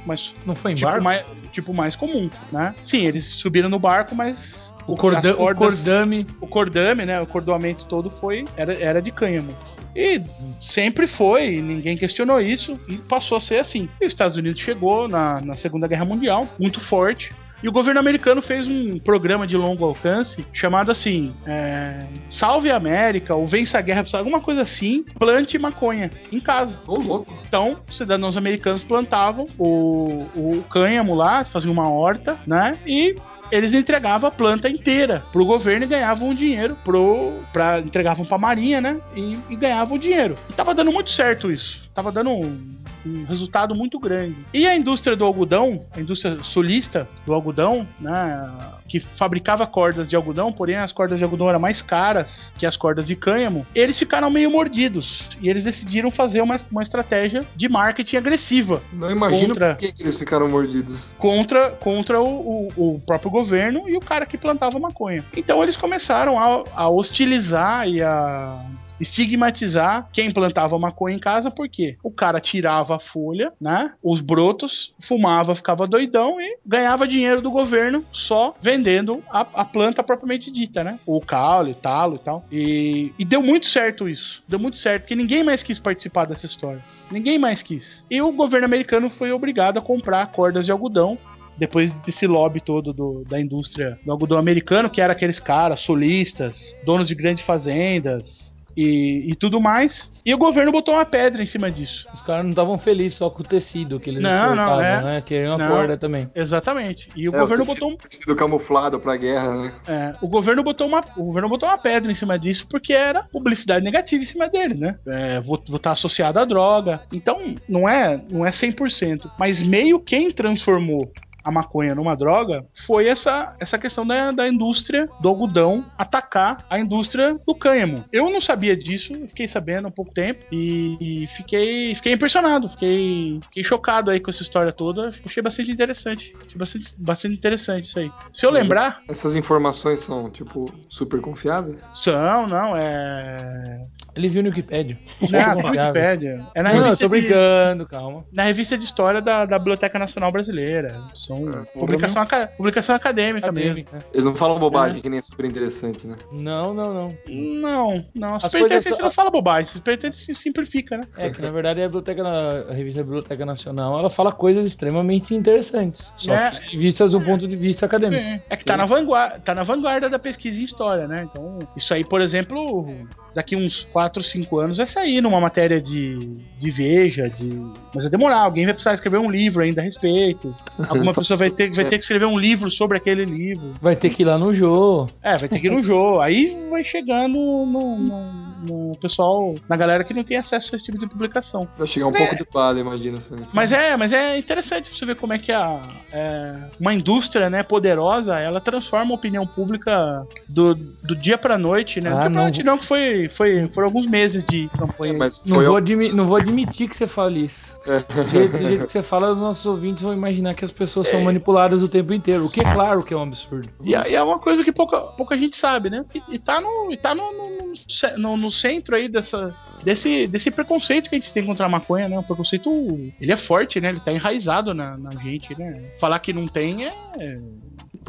S6: Mas
S8: Não foi em
S6: tipo
S8: barco?
S6: mais, tipo mais comum, né? Sim, eles subiram no barco, mas
S8: O, corda o
S6: cordas-
S8: cordame.
S6: o cordame, né? O cordoamento todo foi era, era de cânhamo. E sempre foi, ninguém questionou isso, e passou a ser assim. E os Estados Unidos chegou na, na Segunda Guerra Mundial, muito forte. E o governo americano fez um programa de longo alcance chamado assim: é, Salve a América, ou Vença a Guerra, alguma coisa assim, plante maconha em casa.
S5: Ô, louco.
S6: Então, os cidadãos americanos plantavam o, o cânhamo lá, faziam uma horta, né? E eles entregavam a planta inteira pro governo e ganhavam dinheiro pro para entregavam pra marinha, né? E, e ganhavam dinheiro. E tava dando muito certo isso. Tava dando um, um resultado muito grande. E a indústria do algodão, a indústria sulista do algodão, né, que fabricava cordas de algodão, porém as cordas de algodão eram mais caras que as cordas de cânhamo, eles ficaram meio mordidos e eles decidiram fazer uma, uma estratégia de marketing agressiva
S5: Não imagino
S6: Contra-
S5: por que, eles ficaram mordidos.
S6: contra, contra o, o- o próprio governo e o cara que plantava maconha. Então eles começaram a, a hostilizar e a estigmatizar quem plantava maconha em casa, porque o cara tirava a folha, né? Os brotos, fumava, ficava doidão e ganhava dinheiro do governo só vendendo a, a planta propriamente dita, né? O caule, o talo e tal. E, e deu muito certo isso. Deu muito certo, porque ninguém mais quis participar dessa história. Ninguém mais quis. E o governo americano foi obrigado a comprar cordas de algodão depois desse lobby todo do- da indústria do algodão americano, que era aqueles caras solistas, donos de grandes fazendas e, e tudo mais. E o governo botou uma pedra em cima disso.
S8: Os caras não estavam felizes só com o tecido que eles
S6: Não, não, é.
S8: né? Queriam a corda também.
S6: Exatamente. E o
S5: É,
S6: governo
S5: tecido-
S6: botou um
S5: Tecido camuflado pra guerra, né?
S6: É, o governo botou uma, o governo botou uma pedra em cima disso porque era publicidade negativa em cima dele, né? É, vou estar associado à droga. Então, não é, não é 100%, mas meio quem transformou a maconha numa droga foi essa, essa questão da, da indústria do algodão atacar a indústria do cânhamo. Eu não sabia disso, fiquei sabendo há pouco tempo e, e fiquei, fiquei impressionado, fiquei, fiquei chocado aí com essa história toda. Achei bastante interessante. Achei bastante, bastante interessante isso aí. Se eu lembrar,
S5: Essas informações são, tipo, super confiáveis?
S6: são, não, é.
S8: Ele viu no Wikipedia.
S6: Não, é na Wikipédia. É na
S8: Não,
S6: revista,
S8: tô
S6: de,
S8: brincando, calma.
S6: na revista de história da, da Biblioteca Nacional Brasileira. São publicação, aca- publicação acadêmica mesmo.
S8: Acadêmica.
S5: Eles não falam
S6: É.
S5: bobagem, que nem é super interessante, né?
S8: Não, não, não.
S6: Não, não.
S8: As
S6: Super Interessante
S8: só-
S6: não fala bobagem. Super Interessante se simplifica, né?
S8: É que na verdade a biblioteca, a revista Biblioteca Nacional, ela fala coisas extremamente interessantes. Só
S6: É.
S8: que vistas do ponto de vista acadêmico.
S6: Sim. É que
S5: Sim,
S6: tá na, vanguarda, tá na vanguarda da pesquisa em história, né? Então, isso aí, por exemplo, daqui uns 4, 5 anos vai sair numa matéria de, de Veja, de. Mas vai demorar, alguém vai precisar escrever um livro ainda a respeito. Alguma pessoa vai ter, vai ter que escrever um livro sobre aquele livro.
S8: Vai ter que ir lá no jogo.
S6: É, vai ter que ir no jogo. Aí vai chegando no, no- no pessoal, na galera que não tem acesso a esse tipo de publicação.
S5: Vai chegar um
S6: Mas
S5: pouco
S6: é-
S5: de lado, imagina. Essa
S6: Mas é, mas é interessante pra você ver como é que a, é, uma indústria né, poderosa ela transforma a opinião pública do, do dia pra noite, né?
S8: Ah,
S6: do dia pra noite não, que foi, foi, foram alguns meses de campanha.
S5: É, mas
S8: Não vou,
S5: ao-
S8: não vou admitir que você fale isso. Do jeito, do jeito que você fala, os nossos ouvintes vão imaginar que as pessoas são manipuladas o tempo inteiro. O que é claro que é um absurdo.
S6: E, é- e é uma coisa que pouca, pouca gente sabe, né? E, e tá, no, e tá no, no, no- no centro aí dessa, desse, desse preconceito que a gente tem contra a maconha, né? O preconceito, ele é forte, né? Ele tá enraizado na, na gente, né? Falar que não tem é...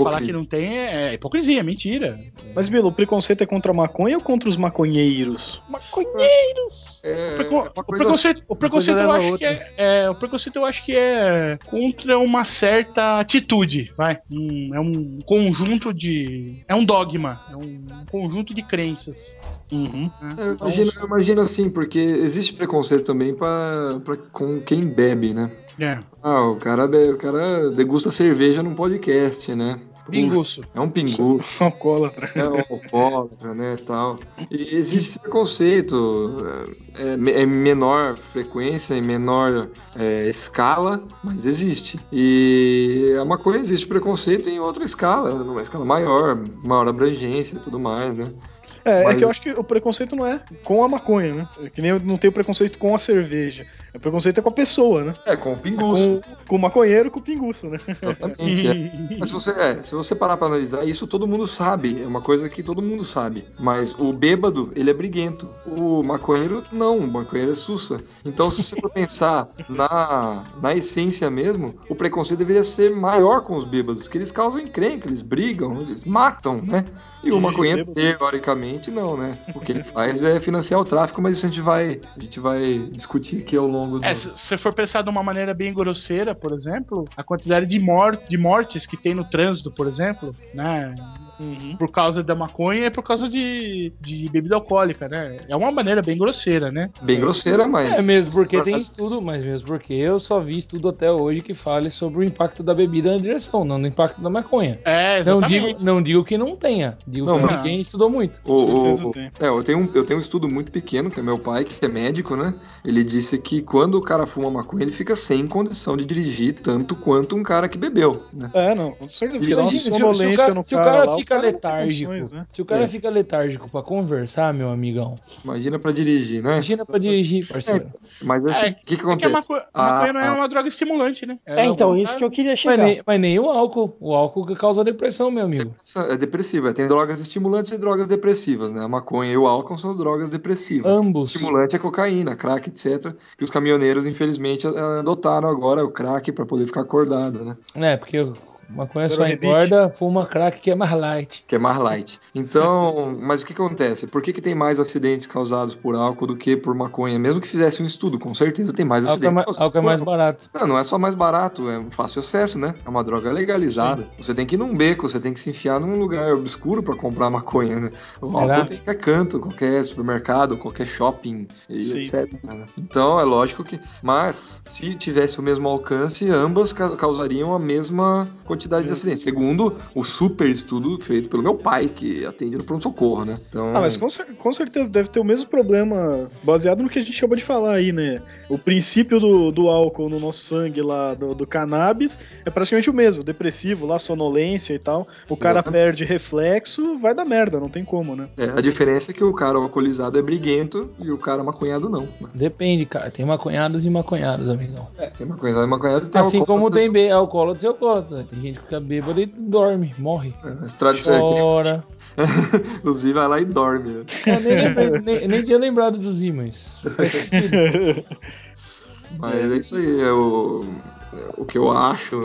S6: Falar que não tem é, é hipocrisia, é mentira.
S7: Mas, Bilo, o preconceito é contra a maconha ou contra os maconheiros?
S3: Maconheiros!
S5: É,
S6: O preco- preconceito, o preconceito eu acho que é, é, o preconceito eu acho que é contra uma certa atitude, vai. Um- é um conjunto de, é um dogma, é um conjunto de crenças.
S7: Uhum.
S6: né?
S5: Eu imagino, eu imagino assim, porque existe preconceito também pra, pra, com quem bebe, né?
S6: É.
S5: Ah, o cara, o cara degusta cerveja num podcast, né?
S6: Pinguço.
S5: É um pinguço.
S7: Alcoólatra.
S5: É um alcoólatra, né, tal. E existe preconceito, é, é é menor frequência, em menor é, escala, mas existe. E a maconha existe preconceito em outra escala, numa escala maior, maior abrangência e tudo mais, né?
S7: É, é
S5: Mas-
S7: que eu acho que o preconceito não é com a maconha, né? É que nem eu não tenho preconceito com a cerveja. O preconceito é com a pessoa, né?
S5: É, com o pinguço.
S7: Com, com o maconheiro com o pinguço, né?
S5: Exatamente. é. Mas se você, é, se você parar pra analisar, isso todo mundo sabe. É uma coisa que todo mundo sabe. Mas o bêbado, ele é briguento. O maconheiro, não. O maconheiro é sussa. Então, se você for pensar na, na essência mesmo, o preconceito deveria ser maior com os bêbados, que eles causam encrenca, eles brigam, eles matam, né? E o maconheiro, teoricamente, não, né? O que ele faz é financiar o tráfico, mas isso a gente vai, a gente vai discutir aqui ao longo do.
S6: É, se você for pensar de uma maneira bem grosseira, por exemplo, a quantidade de, mor de mortes que tem no trânsito, por exemplo, né? Por causa da maconha e por causa de, de bebida alcoólica, né? É uma maneira bem grosseira, né?
S5: Bem grosseira, mas.
S4: É mesmo porque tem estudo, mas mesmo porque eu só vi estudo até hoje que fale sobre o impacto da bebida na direção, não no impacto da maconha.
S6: É,
S4: Não
S6: exatamente.
S4: digo, não digo que não tenha, digo
S5: Não,
S4: que
S6: mas-
S4: ninguém estudou muito.
S5: O,
S7: Com certeza
S5: o-
S7: tem.
S5: é, eu tenho, um, eu tenho um estudo muito pequeno, que é meu pai, que é médico, né? Ele disse que quando o cara fuma maconha, ele fica sem condição de dirigir tanto quanto um cara que bebeu, né?
S7: É, não, com certeza. Porque dá uma
S4: Imagina, se, o- se o
S7: sonolência
S4: cara,
S7: no
S4: se o
S7: cara.
S4: cara
S7: lá,
S4: fica letárgico,
S7: condições, né?
S4: se o cara
S5: É.
S4: fica letárgico pra conversar, meu amigão,
S5: Imagina pra dirigir, né?
S4: imagina pra dirigir, parceiro.
S5: Mas assim,
S6: É,
S5: o que, que
S6: É que a
S5: acontece?
S6: maconha, a maconha
S5: Ah,
S6: não é uma droga estimulante, né?
S3: É, então, isso que eu queria
S4: Mas
S3: chegar.
S4: nem, mas nem o álcool. O álcool que causa depressão, meu amigo.
S5: É depressiva. Tem drogas estimulantes e drogas depressivas, né? A maconha e o álcool são drogas depressivas.
S4: Ambos.
S5: Estimulante é cocaína, crack, etc. Que os caminhoneiros, infelizmente, adotaram agora o crack pra poder ficar acordado, né?
S4: É, porque maconha
S7: Zero
S4: só
S7: rebite.
S4: engorda, fuma crack que é mais light.
S5: que é mais light. Então, mas o que acontece? Por que, que tem mais acidentes causados por álcool do que por maconha? Mesmo que fizesse um estudo, com certeza tem mais
S4: Álcool é,
S5: acidentes
S4: mais,
S5: causados
S4: álcool é mais barato.
S5: Não, não é só mais barato, é um fácil acesso, né? É uma droga legalizada. Você tem que ir num beco, você tem que se enfiar num lugar obscuro pra comprar maconha, né? O
S4: Será?
S5: álcool tem qualquer canto, qualquer supermercado, qualquer shopping, e
S7: Sim.
S5: etc. né? Então, é lógico que... Mas, se tivesse o mesmo alcance, ambas ca- causariam a mesma quantidade de acidentes. Segundo o super estudo feito pelo meu pai, que atende no pronto-socorro, né? Então...
S7: Ah, mas com, cer- com certeza deve ter o mesmo problema, baseado no que a gente acabou de falar aí, né? O princípio do, do álcool no nosso sangue lá, do, do cannabis, é praticamente o mesmo. Depressivo lá, sonolência e tal. O cara
S5: Exatamente.
S7: perde reflexo, vai dar merda, não tem como, né?
S5: É, a diferença é que o cara alcoolizado é briguento e o cara maconhado não. né?
S4: Depende, cara. Tem maconhados e maconhados, amigão.
S5: É, tem maconhado e maconhado e tem
S4: Assim como tem be- alcoólatras e alcoólatras. Tem gente que fica bêbado e dorme, morre.
S5: É, mas tradição é
S4: Chora.
S5: O Zi vai lá e dorme, né?
S4: Eu nem, lembrei- nem, nem tinha lembrado do Z, mas.
S5: Mas é isso aí, é o, é o que eu acho.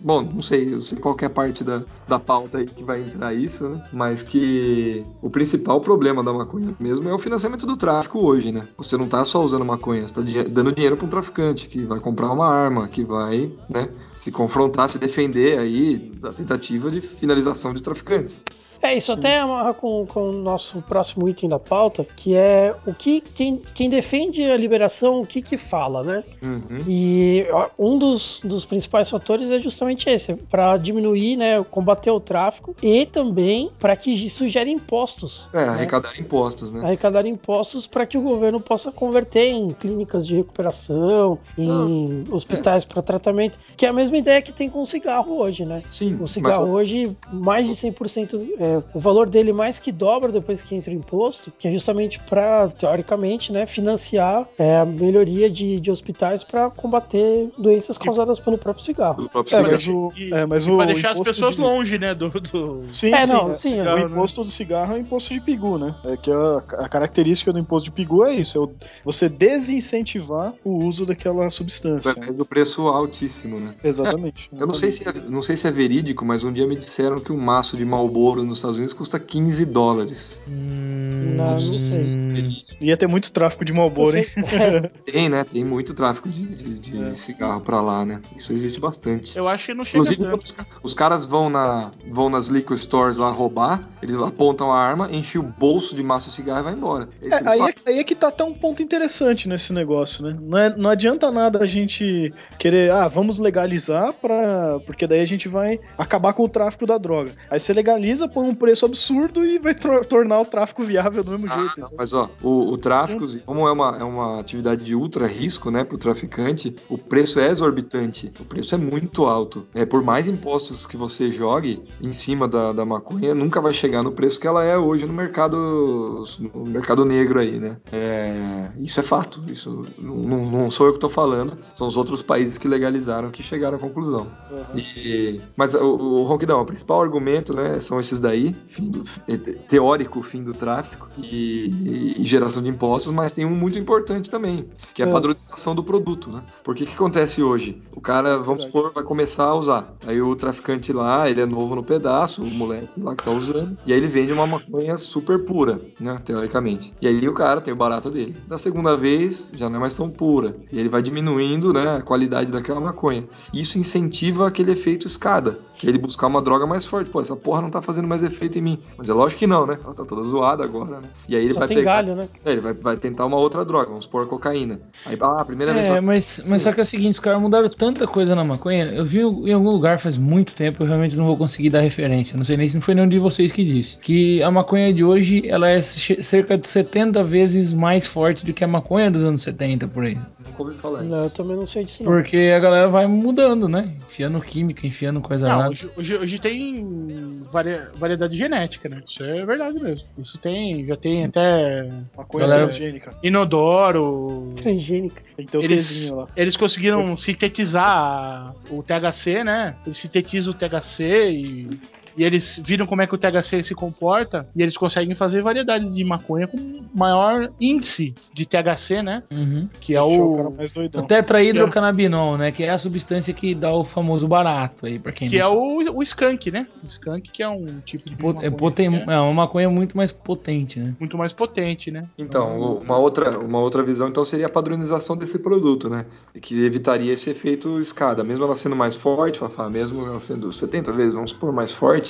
S5: Bom, não sei, eu sei qual é a parte da, da pauta aí que vai entrar isso, né? Mas que o principal problema da maconha mesmo é o financiamento do tráfico hoje, né? Você não tá só usando maconha, você tá di- dando dinheiro pra um traficante que vai comprar uma arma, que vai, né, se confrontar, se defender aí da tentativa de finalização de traficantes.
S3: É, isso até amarra com, com o nosso próximo item da pauta, que é o que quem, quem defende a liberação, o que que fala, né?
S5: Uhum.
S3: E um dos, dos principais fatores é justamente esse, para diminuir, né, combater o tráfico e também para que isso gere impostos.
S5: É, arrecadar impostos, né?
S3: Arrecadar impostos para que o governo possa converter em clínicas de recuperação, em hospitais para tratamento, que é a mesma ideia que tem com o cigarro hoje, né?
S5: Sim,
S3: O cigarro hoje, mais de 100%, é, o valor dele mais que dobra depois que entra o imposto, que é justamente para, teoricamente, né, financiar é, a melhoria de, de hospitais para combater doenças causadas pelo próprio cigarro.
S5: próprio
S7: É,
S5: cigarro.
S7: mas o, é, mas o
S6: deixar as pessoas
S7: de-
S6: longe, né? Do, do...
S7: Sim,
S3: É,
S7: sim,
S3: não,
S7: é.
S3: sim,
S7: o
S6: é.
S7: imposto do cigarro é o imposto de pigu, né? É que a, a característica do imposto de pigu é isso, é o- você desincentivar o uso daquela substância.
S5: Através do preço altíssimo, né?
S7: Exatamente.
S5: Eu não sei, se é, não sei se é verídico, mas um dia me disseram que um maço de Marlboro nos Estados Unidos custa 15 dólares.
S4: Hum,
S3: Não, não sei.
S7: Ia ter muito tráfico de Marlboro, hein?
S5: Tem, né? Tem muito tráfico de, de- de
S7: É.
S5: cigarro pra lá, né? Isso existe bastante.
S6: Eu acho que não chega
S5: Inclusive, os, os caras vão, na, vão nas liquor stores lá roubar, eles apontam a arma, enchem o bolso de massa de cigarro e vai embora. É
S7: É, aí,
S5: fazem.
S7: é, aí é que tá até um ponto interessante nesse negócio, né? Não, é- não adianta nada a gente querer, ah, vamos legalizar para porque daí a gente vai acabar com o tráfico da droga. Aí você legaliza, põe um preço absurdo e vai tor- tornar o tráfico viável do mesmo
S5: Ah,
S7: jeito.
S5: não, mas ó, o, o tráfico, como é uma, é uma atividade de ultra risco, né, pro traficante, o preço é exorbitante. O preço é muito alto. É, por mais impostos que você jogue em cima da, da maconha, nunca vai chegar no preço que ela é hoje no mercado, no mercado negro aí, né? É, isso é fato. Isso não, não- sou eu que tô falando, são os outros países que legalizaram que chegaram à conclusão. E- mas o, o Ronquidão, o principal argumento, né, são esses daí, fim do, é, teórico fim do tráfico e, e geração de impostos, mas tem um muito importante também, que é a
S3: É.
S5: padronização do produto, né? Porque o que acontece hoje? O cara, vamos supor, vai começar a usar. Aí o traficante lá, ele é novo no pedaço, o moleque lá que tá usando, e aí ele vende uma maconha super pura, né, teoricamente. E aí o cara tem o barato dele. Da segunda vez, já não é mais tão pura. E ele vai diminuindo, né, a qualidade daquela maconha. Isso incentiva aquele efeito escada, que é ele buscar uma droga mais forte. Pô, essa porra não tá fazendo mais efeito em mim. Mas é lógico que não, né? Ela tá toda zoada agora, né? E aí ele
S3: Só
S5: vai
S3: tem
S5: pegar.
S3: galho, né?
S5: É, ele vai, vai tentar uma outra droga, vamos supor cocaína. Aí, ah, a primeira vez.
S4: É, mas, mas só que é o seguinte, os caras mudaram tanta coisa na maconha. Eu vi em algum lugar faz muito tempo, eu realmente não vou conseguir dar referência. Não sei nem se não foi nenhum de vocês que disse. Que a maconha de hoje, ela é cerca de 70 vezes mais forte do que a maconha dos anos 70, por aí.
S5: Nunca ouvi falar
S3: Não, eu
S5: isso.
S3: também não sei disso não.
S4: Porque a galera vai mudando, né? Enfiando química, enfiando coisa
S6: Não,
S4: lá.
S6: hoje, hoje, hoje tem varia- variedade genética, né? Isso é verdade mesmo. Isso tem, já tem até
S7: Maconha
S4: Galera-
S7: transgênica.
S6: inodoro.
S3: Transgênica.
S7: Tem que ter o
S6: Eles,
S7: lá.
S6: eles conseguiram sintetizar o THC, né? Eles sintetizam o THC e, e eles viram como é que o THC se comporta e eles conseguem fazer variedades de maconha com maior índice de THC, né?
S4: Uhum.
S6: Que é
S7: o cara
S6: o
S7: mais doidão.
S4: Tetrahidrocannabinol, né? Que é a substância que dá o famoso barato aí, pra quem
S6: que
S4: não
S6: é
S4: sabe.
S6: o, o skunk, né? O skunk que é um tipo de
S4: é, poten-
S6: que é
S4: é uma maconha muito mais potente, né?
S6: muito mais potente, né?
S5: Então, uma outra, uma outra visão então seria a padronização desse produto, né? Que evitaria esse efeito escada. Mesmo ela sendo mais forte, Fafá, mesmo ela sendo 70 vezes, vamos supor, mais forte,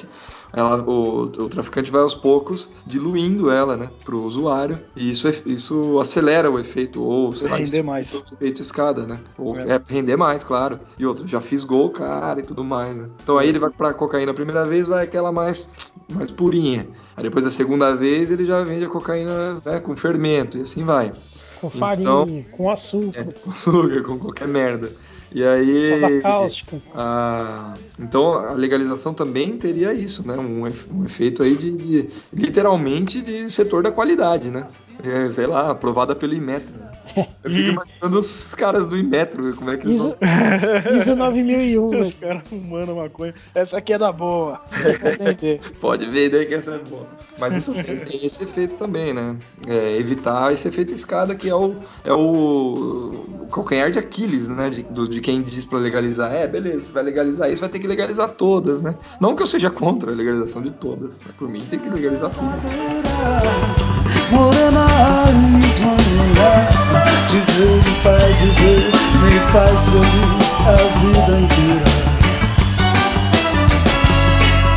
S5: ela, o, o traficante vai aos poucos diluindo ela, né, pro usuário, e isso, é- isso acelera o efeito, ou sei lá,
S7: Render mais.
S5: efeito escada, né? Ou
S7: É.
S5: é. render mais, claro. E outro, já fisgou o cara e tudo mais, né? Então aí ele vai pra cocaína a primeira vez, vai aquela mais, mais purinha. Aí depois da segunda vez ele já vende a cocaína né, com fermento, e assim vai.
S3: Com farinha,
S5: Então-
S3: com açúcar,
S5: Com açúcar, com qualquer merda. E aí.
S3: soda cáustica.
S5: Ah, então a legalização também teria isso, né? Um, um efeito aí de, de- literalmente de setor da qualidade, né? É, sei lá, aprovada pelo Inmetro. Eu fico imaginando os caras do Inmetro, como é que eles
S3: Isso,
S5: vão...
S3: isso 9001, né?
S7: Os caras fumando maconha. Essa aqui é da boa.
S5: Pode ver daí que essa é boa. Mas então, tem, esse efeito também, né? É, evitar esse efeito escada que é o, é o, o calcanhar de Aquiles, né? De, do- de quem diz pra legalizar. É, beleza, você vai legalizar isso, vai ter que legalizar todas, né? Não que eu seja contra a legalização de todas. Né? Por mim, tem que legalizar tudo.
S9: Morena raiz, maneira Te ver me faz viver Me faz feliz a vida inteira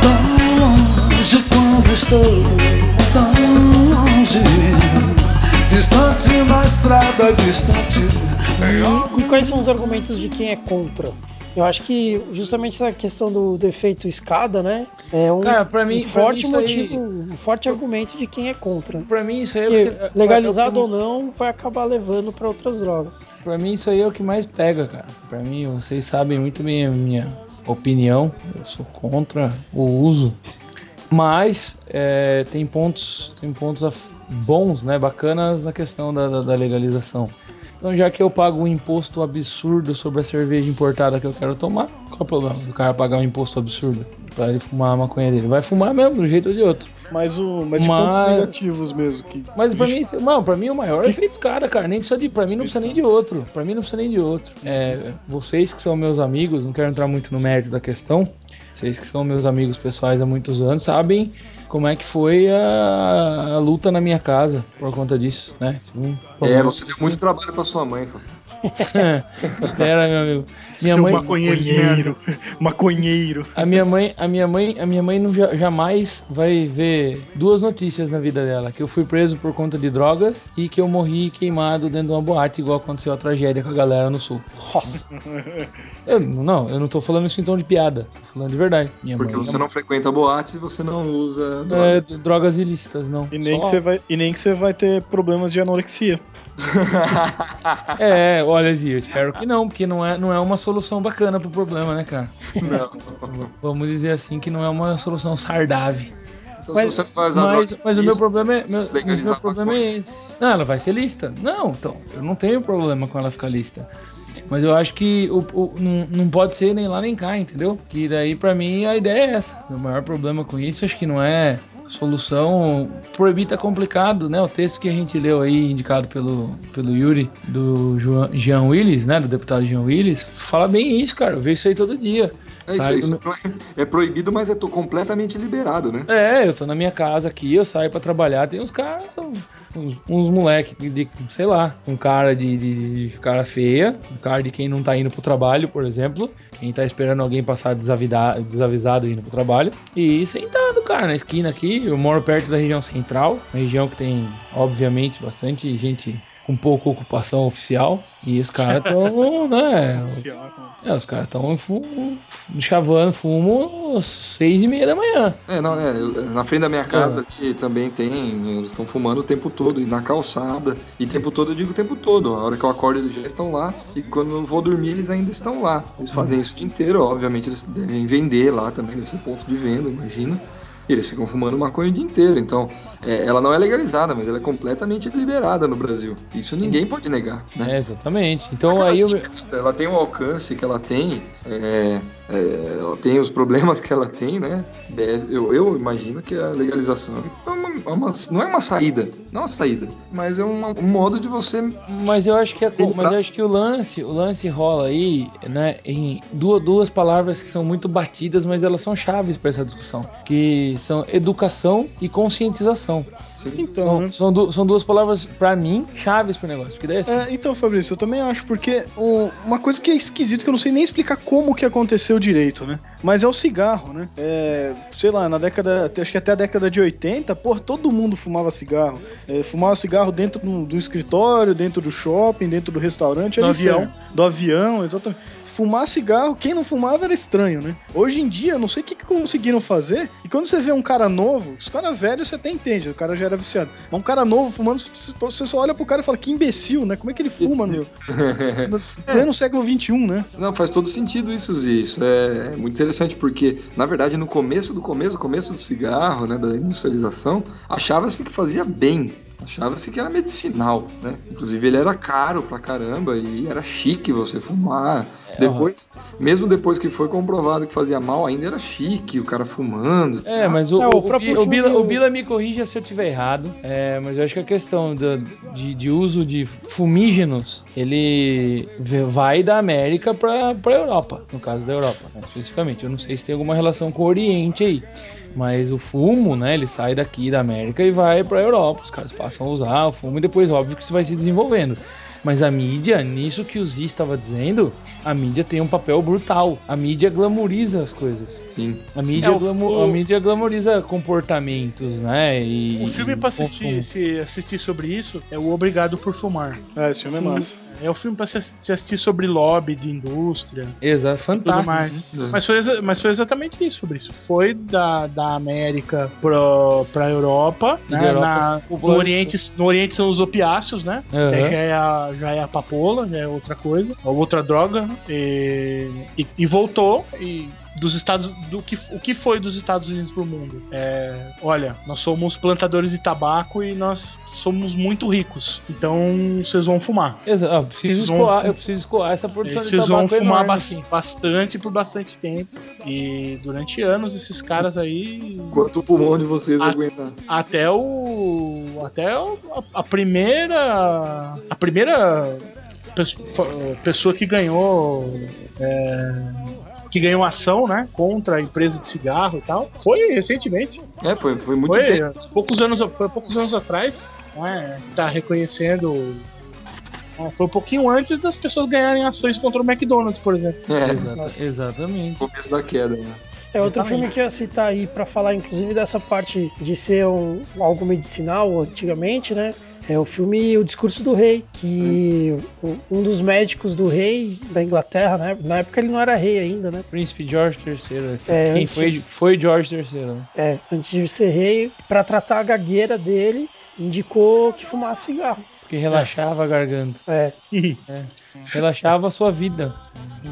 S9: Tão longe quando estou Tão longe Distante na estrada, distante
S3: E, e quais são os argumentos de quem é contra? Eu acho que justamente essa questão do defeito escada, né? É um,
S4: Cara, mim-
S3: um forte
S4: mim isso aí-
S3: motivo, um forte argumento de quem é contra.
S4: Pra mim, isso aí é você-
S3: legalizado ou não, vai acabar levando para outras drogas.
S4: Pra mim, isso aí é o que mais pega, cara. Pra mim, vocês sabem muito bem a minha opinião. Eu sou contra o uso. Mas é, tem pontos, tem pontos bons, né, bacanas na questão da, da- da legalização. Então, já que eu pago um imposto absurdo sobre a cerveja importada que eu quero tomar, qual é o problema do cara pagar um imposto absurdo para ele fumar a maconha dele? Vai fumar mesmo, de um jeito ou de outro.
S7: Mas, o, mas de
S4: Mas-
S7: pontos negativos mesmo. Que,
S4: Mas pra
S7: Bicho,
S4: mim, isso- não, pra mim o maior é efeito escada, cara. Nem precisa de, pra mim não precisa nem de outro. Pra mim não precisa nem de outro. É, vocês que são meus amigos, não quero entrar muito no mérito da questão. Vocês que são meus amigos pessoais há muitos anos, sabem como é que foi a, a luta na minha casa por conta disso, né?
S5: É, você deu muito trabalho pra sua mãe.
S4: Era, meu amigo. Minha
S6: Seu
S4: mãe,
S6: maconheiro.
S7: Maconheiro.
S4: a minha mãe, a minha mãe, a minha mãe não, ja- jamais vai ver duas notícias na vida dela, que eu fui preso por conta de drogas e que eu morri queimado dentro de uma boate, igual aconteceu a tragédia com a galera no sul.
S3: Nossa.
S4: Eu, não, eu não tô falando isso em tom de piada, tô falando de verdade. Minha
S5: Porque
S4: mãe
S5: você não frequenta boates e você não usa
S4: é,
S5: drogas.
S4: drogas ilícitas, não.
S7: E nem,
S4: Só-
S7: que você vai, e nem que você vai ter problemas de anorexia.
S4: É, olha, Zio, eu espero que não, porque não é, não é uma solução bacana pro problema, né, cara?
S5: Não.
S4: Vamos dizer assim que não é uma solução sardável.
S5: Então,
S3: Mas-
S5: se você não vai usar
S4: Mas, mas o meu problema é, meu, meu problema é esse. Não, ela vai ser lista. Não, então, eu não tenho problema com ela ficar lista. Mas eu acho que o, o- não, não pode ser nem lá nem cá, entendeu? Que daí pra mim a ideia é essa. O maior problema com isso acho que não é solução. Proibir tá complicado, né? O texto que a gente leu aí, indicado pelo, pelo Yuri, do Jean Willis, né? Do deputado Jean Willis, fala bem isso, cara. Eu vejo isso aí todo dia.
S5: É isso,
S4: Sabe?
S5: isso é, é proibido, mas é to- completamente liberado, né?
S4: É, eu tô na minha casa aqui, eu saio pra trabalhar, tem uns caras, uns, uns moleque de, sei lá, um cara de, de- de cara feia, um cara de quem não tá indo pro trabalho, por exemplo, quem tá esperando alguém passar desavida- desavisado indo pro trabalho, e sentado, cara, na esquina aqui, eu moro perto da região central, uma região que tem, obviamente, bastante gente com pouca ocupação oficial, e os caras tão, né, é, os caras estão chavando fumo às seis e meia da manhã.
S5: É, não, é. eu- na frente da minha casa aqui também tem. Eles estão fumando o tempo todo, e na calçada. E o tempo todo eu digo o tempo todo. A hora que eu acordo eles já estão lá. E quando eu vou dormir eles ainda estão lá. Eles fazem isso o dia inteiro, obviamente eles devem vender lá também, nesse ponto de venda, imagina. E eles ficam fumando maconha o dia inteiro. Então, é, ela não é legalizada, mas ela é completamente liberada no Brasil. Isso ninguém pode negar, né?
S4: É, exatamente. Então aí eu.
S5: Ela tem o alcance que ela tem, é, é, ela tem os problemas que ela tem, né? Deve- eu, eu imagino que a legalização é uma- é uma- não é uma saída, não é uma saída, mas é uma- um modo de você.
S4: Mas eu acho que a, mas eu acho que o lance, o lance rola aí, né, em duas, duas palavras que são muito batidas, mas elas são chaves para essa discussão, que são educação e conscientização.
S5: Sim,
S7: Então,
S4: São,
S7: né?
S4: são, du- são duas palavras para mim chaves pro negócio, porque daí assim,
S7: É, então, Fabrício, eu também acho, porque o- uma coisa que é esquisito, que eu não sei nem explicar como que aconteceu direito, né? Mas é o cigarro, né? É, sei lá, na década, acho que até a década de 80, pô, todo mundo fumava cigarro. É, fumava cigarro dentro do, do escritório, dentro do shopping, dentro do restaurante.
S6: Do avião.
S7: inferno. Do avião, exatamente. Fumar cigarro, quem não fumava era estranho, né? Hoje em dia, não sei o que, que conseguiram fazer. E quando você vê um cara novo, os caras velhos você até entende, o cara já era viciado. Mas um cara novo fumando, você só olha pro cara e fala, que imbecil, né? Como é que ele fuma, meu? No pleno século XXI, né?
S5: Não, faz todo sentido isso, Zi. Isso é, é muito interessante, porque, na verdade, no começo do começo, do começo do cigarro, né, da industrialização, achava-se que fazia bem. Achava-se que era medicinal, né? Inclusive ele era caro pra caramba e era chique você fumar. Depois, mesmo depois que foi comprovado que fazia mal, ainda era chique o cara fumando.
S4: É, mas o,
S3: É,
S4: o,
S3: o
S4: o, o Bila, o Bila me corrija se eu estiver errado, é, mas eu acho que a questão da- de, de uso de fumígenos, ele vai da América pra, pra Europa, no caso da Europa, né, especificamente. Eu não sei se tem alguma relação com o Oriente aí. Mas o fumo, né, ele sai daqui da América e vai pra Europa. Os caras passam a usar o fumo e depois, óbvio, que isso vai se desenvolvendo. Mas a mídia, nisso que o Zi estava dizendo, a mídia tem um papel brutal. A mídia glamoriza as coisas.
S5: Sim.
S4: A mídia,
S6: É, o-
S4: glamu-
S6: o-
S4: a mídia glamoriza comportamentos, né? E,
S6: O filme pra assistir, se assistir sobre isso é o Obrigado por Fumar.
S7: Ah, esse filme
S3: Sim.
S7: é massa.
S6: É o filme pra se assistir sobre lobby de indústria
S4: Exato,
S6: tudo
S4: fantástico.
S6: mais.
S5: É.
S6: Mas foi, mas foi exatamente isso, Fabrício. Foi da, da América pro, pra Europa. Né?
S4: Europa
S6: Na- no. Oriente, no Oriente são os opiáceos, né? Daí já é, a, já é a papola, já é outra coisa, é outra droga. E, e, e voltou e dos Estados do que o que foi dos Estados Unidos pro mundo é, olha nós somos plantadores de tabaco e nós somos muito ricos então vocês vão fumar
S4: Exato. Ah, eu, preciso
S6: Vocês vão-
S4: escoar, eu preciso escoar essa produção de
S6: vocês vão
S4: tabaco
S6: fumar
S4: enorme,
S6: bas-
S4: assim.
S6: bastante por bastante tempo e durante anos esses caras aí
S5: Quanto o pulmão de vocês
S6: Ah.
S5: aguentar.
S6: até o até o- a, a primeira a primeira pessoa que ganhou é, que ganhou ação, né? Contra a empresa de cigarro e tal. Foi recentemente.
S5: É, foi, foi muito
S6: Foi
S5: tempo.
S6: poucos anos, foi poucos anos atrás. Né? Tá reconhecendo. né, Foi um pouquinho antes das pessoas ganharem ações contra o McDonald's, por exemplo.
S5: É,
S4: Exata-
S3: Nossa.
S4: exatamente.
S5: começo da queda, né?
S3: É outro
S6: Exatamente.
S3: filme que eu ia citar aí pra falar, inclusive, dessa parte de ser um, algo medicinal antigamente, né? É o filme O Discurso do Rei, que o- um dos médicos do rei da Inglaterra, né? Na época ele não era rei ainda, né?
S4: Príncipe George III.
S3: É,
S4: Quem foi, foi George III, né?
S3: É, antes de ser rei, pra tratar a gagueira dele, indicou que fumasse cigarro.
S4: Porque relaxava a garganta.
S3: É,
S4: Relaxava a sua vida.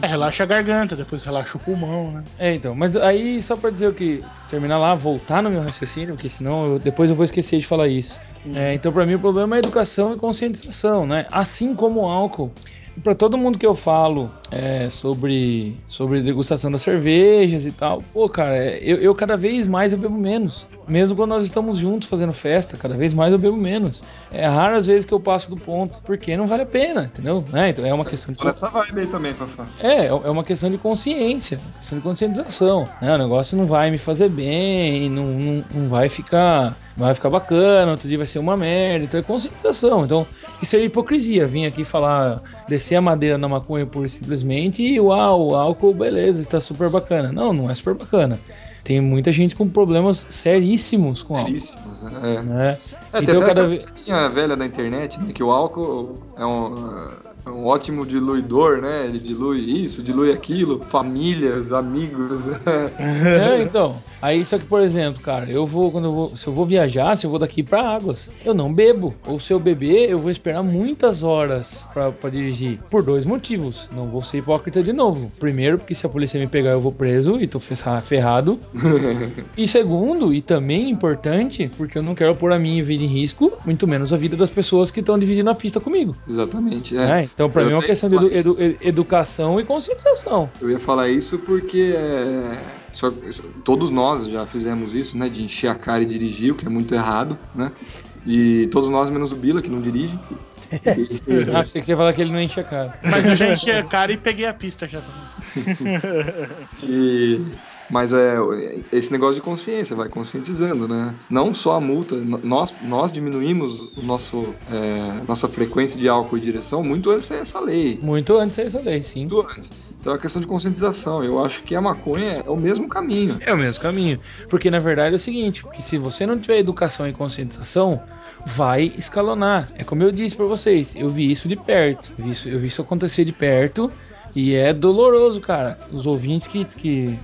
S6: É, relaxa a garganta, depois relaxa o pulmão, né?
S4: É, então. Mas aí, só pra dizer o que. Terminar lá, voltar no meu raciocínio, porque senão eu- depois eu vou esquecer de falar isso. É, então, pra mim, o problema é educação e conscientização, né? Assim como o álcool. Pra todo mundo que eu falo é, sobre, sobre degustação das cervejas e tal, pô, cara, é, eu, eu cada vez mais eu bebo menos. Mesmo quando nós estamos juntos fazendo festa, cada vez mais eu bebo menos. É raro as vezes que eu passo do ponto, porque não vale a pena, entendeu? Né? Então é uma questão de
S5: Tô nessa vibe aí também, Fafá.
S4: é, é uma questão de consciência, questão de conscientização. Né? O negócio não vai me fazer bem, não, não, não vai ficar. vai ficar bacana, outro dia vai ser uma merda. Então é conscientização. Então, isso seria hipocrisia. Vir aqui falar, descer a madeira na maconha e simplesmente e uau, o álcool, beleza, está super bacana. Não, não é super bacana. Tem muita gente com problemas seríssimos com álcool.
S5: Seríssimos, né?
S4: Né?
S5: É, tem
S4: Então,
S5: até
S4: cada
S5: piadinha velha da internet, né? Que o álcool é um, é um ótimo diluidor, né? Ele dilui isso, dilui aquilo, famílias, amigos.
S4: É, então. Aí, só que, por exemplo, cara, eu vou, quando eu vou, se eu vou viajar, se eu vou daqui pra Águas, eu não bebo. Ou se eu beber, eu vou esperar muitas horas pra, pra dirigir. Por dois motivos. Não vou ser hipócrita de novo. Primeiro, porque se a polícia me pegar, eu vou preso e tô ferra- ferrado. e segundo, e também importante, porque eu não quero pôr a minha vida em risco, muito menos a vida das pessoas que estão dividindo a pista comigo.
S5: Exatamente,
S4: né?
S5: é.
S4: Então, pra
S5: Eu
S4: mim, é uma questão de edu- edu- educação e conscientização.
S5: Eu ia falar isso porque é, só- todos nós já fizemos isso, né? De encher a cara e dirigir, o que é muito errado, né? E todos nós, menos o Bila, que não dirige. E-
S4: Ah, você ia falar que ele não enche a cara.
S6: Mas eu já enchi a cara e peguei a pista já também.
S5: E- mas é esse negócio de consciência, vai conscientizando, né? Não só a multa, nós, nós diminuímos o nosso, é, nossa frequência de álcool e direção muito antes dessa lei.
S4: Muito antes dessa lei, sim.
S5: Muito antes. Então é uma questão de conscientização. Eu acho que a maconha é o mesmo caminho.
S4: É o mesmo caminho. Porque na verdade é o seguinte: que se você não tiver educação e conscientização, vai escalonar. É como eu disse pra vocês, eu vi isso de perto. Eu vi isso, eu vi isso acontecer de perto. E é doloroso, cara. Os ouvintes que, que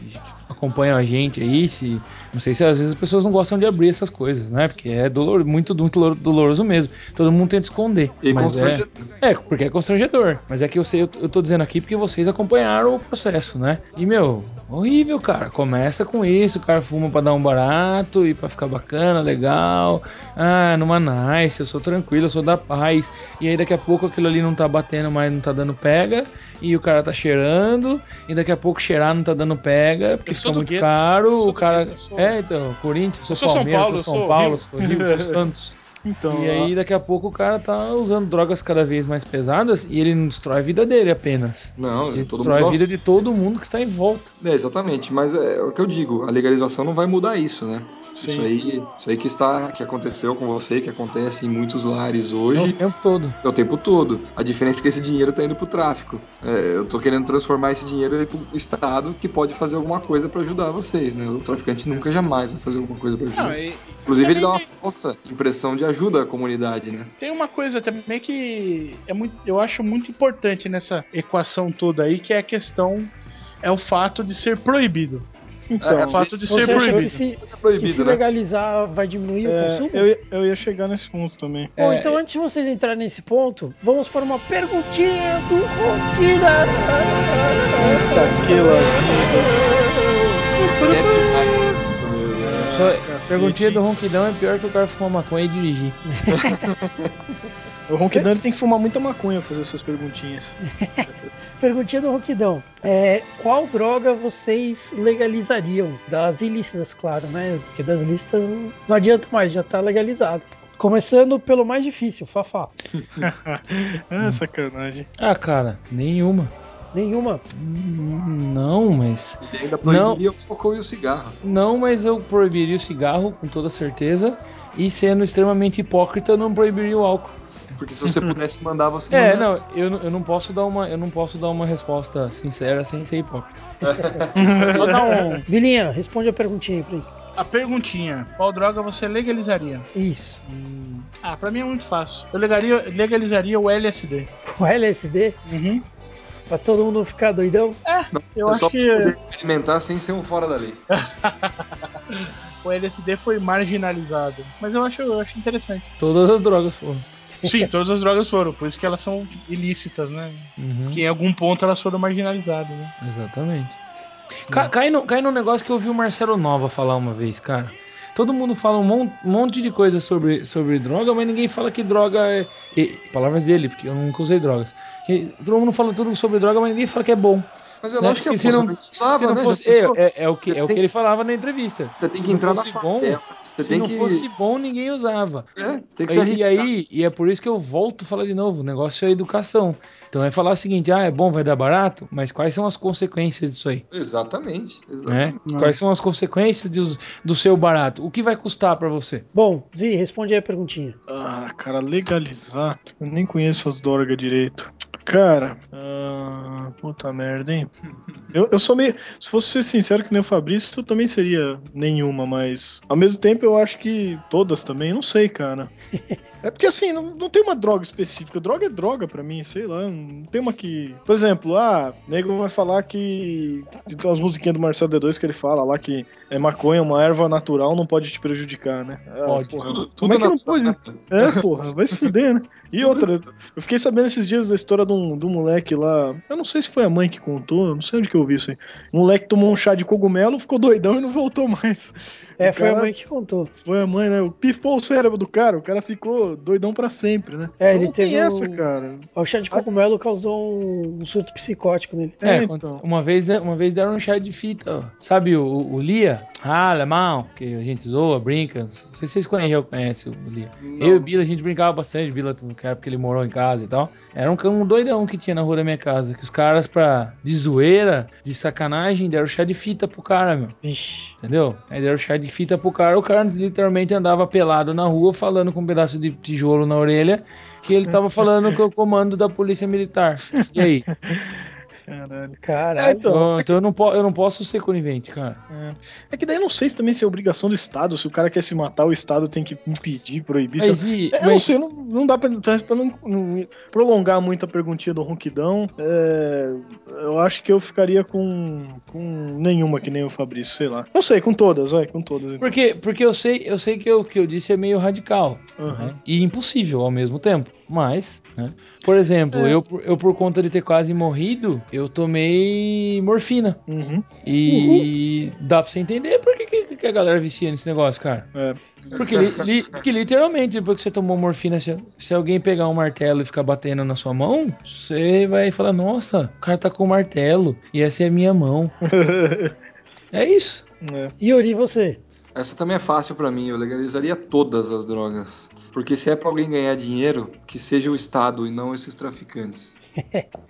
S4: acompanham a gente aí, se. Não sei se às vezes as pessoas não gostam de abrir essas coisas, né? Porque é dolor, muito, muito dolor- doloroso mesmo. Todo mundo tenta esconder.
S5: E
S4: mas é,
S5: constrangedor.
S4: é, porque é constrangedor. Mas é que eu sei, eu, eu tô dizendo aqui porque vocês acompanharam o processo, né? E, meu, horrível, cara. Começa com isso, o cara fuma pra dar um barato e pra ficar bacana, legal. Ah, numa nice, eu sou tranquilo, eu sou da paz. E aí daqui a pouco aquilo ali não tá batendo mais, não tá dando pega. E o cara tá cheirando. E daqui a pouco cheirar não tá dando pega, porque fica muito
S6: gueto,
S4: caro. O cara.
S6: gueto, sou-
S4: É, então, Corinthians, sou,
S6: Eu sou São
S4: Palmeiras,
S6: Paulo,
S4: sou São Paulo,
S6: Rio.
S4: sou Rio, sou Santos.
S7: Então,
S4: E aí daqui a pouco o cara tá usando drogas cada vez mais pesadas e ele não destrói a vida dele apenas.
S5: Não,
S4: Ele
S5: todo
S4: destrói
S5: mundo
S4: a vida de todo mundo que está em volta.
S5: É, exatamente, mas é, o que eu digo, a legalização não vai mudar isso, né?
S7: Sim.
S5: Isso aí, isso aí que está, que aconteceu com você, que acontece em muitos lares
S4: É
S5: hoje,
S4: o tempo todo.
S5: é o tempo todo. A diferença é que esse dinheiro tá indo pro tráfico. É, eu tô querendo transformar esse dinheiro aí pro Estado que pode fazer alguma coisa para ajudar vocês, né? O traficante nunca jamais vai fazer alguma coisa para ajudar.
S6: Não, e-
S5: Inclusive ele dá uma falsa impressão de ajuda à comunidade, né?
S6: Tem uma coisa também que é muito, eu acho muito importante nessa equação toda aí, que é a questão é o fato de ser proibido.
S7: então
S5: É,
S6: O fato de ser proibido.
S3: que se,
S5: É
S3: que
S5: proibido,
S3: se
S5: né?
S3: legalizar vai diminuir o
S7: é,
S3: consumo?
S7: eu, ia- eu ia chegar nesse ponto também.
S3: Bom,
S6: É,
S3: então antes de vocês entrarem nesse ponto, vamos para uma perguntinha do Ronquida.
S7: Daquela
S4: Só,
S7: Cacete,
S4: perguntinha do ronquidão é pior que o cara fumar maconha e dirigir.
S7: O Ronquidão ele tem que fumar muita maconha pra fazer essas perguntinhas.
S3: Perguntinha do Ronquidão. É, qual droga vocês legalizariam? Das ilícitas, claro, né? Porque das listas não, não adianta mais, já tá legalizado. Começando pelo mais difícil, Fafá.
S7: ah, sacanagem.
S4: Ah, cara, nenhuma.
S3: Nenhuma.
S4: Hum, Não, mas.
S5: Ele ainda proibiria o álcool e o cigarro.
S4: Não, mas eu proibiria o cigarro, com toda certeza. E sendo extremamente hipócrita, eu não proibiria o álcool.
S5: Porque se você pudesse mandar, você
S4: É, não, eu, não- eu não posso dar uma, eu não posso dar uma resposta sincera sem ser hipócrita.
S6: Só dá um.
S3: Vilinha, responde a perguntinha aí pra ele.
S6: A perguntinha: qual droga você legalizaria?
S3: Isso.
S6: Ah, pra mim é muito fácil. Eu legaria- legalizaria o LSD.
S3: O LSD?
S6: Uhum.
S3: Pra todo mundo ficar doidão?
S6: Eu
S5: é
S6: acho
S5: só
S6: que
S5: experimentar sem ser um fora da lei.
S6: o LSD foi marginalizado. Mas eu acho, eu acho interessante.
S4: Todas as drogas foram.
S6: Sim, todas as drogas foram, por isso que elas são ilícitas, né?
S4: Uhum,
S6: Que em algum ponto elas foram marginalizadas, né?
S4: Exatamente. Ca- cai, no, cai num negócio que eu ouvi o Marcelo Nova falar uma vez, cara. Todo mundo fala um mon- monte de coisa sobre, sobre droga, mas ninguém fala que droga é. e- palavras dele, porque eu nunca usei drogas. Que todo mundo fala tudo sobre droga, mas ninguém fala que é bom.
S5: Mas é
S4: Né?
S5: lógico que é
S4: se não-
S5: usava,
S4: Se não
S5: né?
S4: fosse, é, é- é o que, é o que
S5: tem
S4: ele
S5: que-
S4: falava na entrevista.
S5: Você tem que entrar na
S4: fosse bom,
S5: favela. Você
S4: Se não
S5: que.
S4: fosse bom, ninguém usava.
S5: É, você tem que se
S4: E, e
S5: arriscar.
S4: aí, e é por isso que eu volto a falar de novo, o negócio é educação. Então é falar o seguinte, ah, é bom, vai dar barato, mas quais são as consequências disso aí?
S5: Exatamente.
S4: Né?
S5: exatamente.
S4: Quais são as consequências de- do seu barato? O que vai custar pra você?
S3: Bom, Zi, responde aí a perguntinha.
S7: Ah, cara, legalizar. Eu nem conheço as drogas direito. Cara, ah, puta merda, hein? Eu, eu sou meio. Se fosse ser sincero que nem o Fabrício, eu também seria nenhuma, mas. Ao mesmo tempo eu acho que todas também, não sei, cara. É porque assim, não, não tem uma droga específica. Droga é droga pra mim, sei lá. Não tem uma que. Por exemplo, ah, o nego vai falar que. Tem umas musiquinhas do Marcelo D2 que ele fala lá que é maconha, uma erva natural, não pode te prejudicar, né? Ah,
S4: Pode.
S7: porra,
S5: Tudo,
S7: Como é que não pode?
S5: né?
S7: é, porra, vai se fuder, né? E outra, eu fiquei sabendo esses dias da história de um, de um moleque lá. Eu não sei se foi a mãe que contou, eu não sei onde que eu vi isso aí. Um moleque tomou um chá de cogumelo, ficou doidão e não voltou mais.
S3: É,
S7: O
S3: foi a
S7: cara-
S3: mãe que contou.
S7: Foi a mãe, né? O pifou o cérebro do cara, o cara ficou doidão pra sempre, né?
S3: É,
S7: Então
S3: ele
S7: não tem
S3: teve
S7: essa,
S3: um-
S7: cara.
S3: O chá de cogumelo causou um, surto psicótico nele.
S7: É,
S4: É,
S7: então.
S4: uma vez, uma vez deram um chá de fita, ó. sabe o, o Lia? Ah, alemão, que a gente zoa, brinca. Não sei se vocês conhecem, conhecem o Lia.
S5: Não.
S4: Eu e o Bila, a gente brincava bastante, o Bila, na época que ele morou em casa e tal. Era um, um doidão que tinha na rua da minha casa, que os caras, pra, de zoeira, de sacanagem, deram chá de fita pro cara, meu.
S3: Vixe.
S4: Entendeu? Aí deram chá de fita pro cara, o cara literalmente andava pelado na rua, falando com um pedaço de tijolo na orelha, que ele tava falando com o comando da polícia militar. E aí?
S7: Caralho.
S3: Caralho.
S7: É, então.
S4: Então, então eu, não po- eu não posso ser conivente, cara.
S7: É que daí eu não sei se também se é obrigação do Estado, se o cara quer se matar, o Estado tem que impedir, proibir.
S4: Mas e,
S7: É, Eu não
S4: mas-
S7: sei, não, não dá pra, pra não, não prolongar muito a perguntinha do ronquidão. é, eu acho que eu ficaria com, com nenhuma, que nem o Fabrício, sei lá. Não sei, com todas, vai, com todas. Então.
S4: Porque, porque eu sei, eu sei que o que eu disse é meio radical
S7: Aham.
S4: né? e impossível ao mesmo tempo. Mas, né? Por exemplo,
S7: É.
S4: eu, por- eu por conta de ter quase morrido, eu tomei morfina.
S7: Uhum.
S4: E dá pra você entender por que, que- que a galera vicia nesse negócio, cara.
S7: É.
S4: Porque, li- li- porque literalmente, depois que você tomou morfina, se, se alguém pegar um martelo e ficar batendo na sua mão, você vai falar, nossa, o cara tá com um martelo e essa é a minha mão. É isso.
S7: É.
S3: Yuri, você?
S5: Essa também é fácil pra mim, eu legalizaria todas as drogas. Porque se é pra alguém ganhar dinheiro, que seja o Estado e não esses traficantes.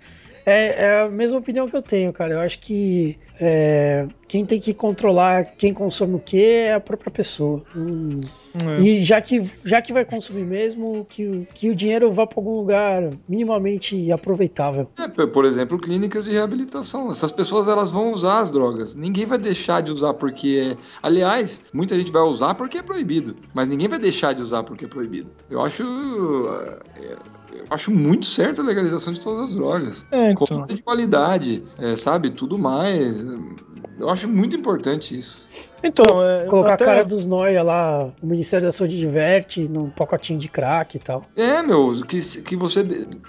S3: É, é a mesma opinião que eu tenho, cara. Eu acho que é, quem tem que controlar quem consome o que é a própria pessoa. Hum,
S7: É.
S3: E já que, já que vai consumir mesmo, que, o- que o dinheiro vá para algum lugar minimamente aproveitável.
S5: É, por exemplo, clínicas de reabilitação. Essas pessoas elas vão usar as drogas. Ninguém vai deixar de usar porque. é- Aliás, muita gente vai usar porque é proibido. Mas ninguém vai deixar de usar porque é proibido. Eu acho. é, Eu acho muito certo a legalização de todas as drogas.
S7: É, então.
S5: Controle de qualidade, é, sabe? Tudo mais. Eu acho muito importante isso.
S7: Então, é,
S3: Colocar
S7: até-
S3: a cara dos noia lá, o Ministério da Saúde diverte, num pacotinho de crack e tal.
S5: É, meu, que, que, você,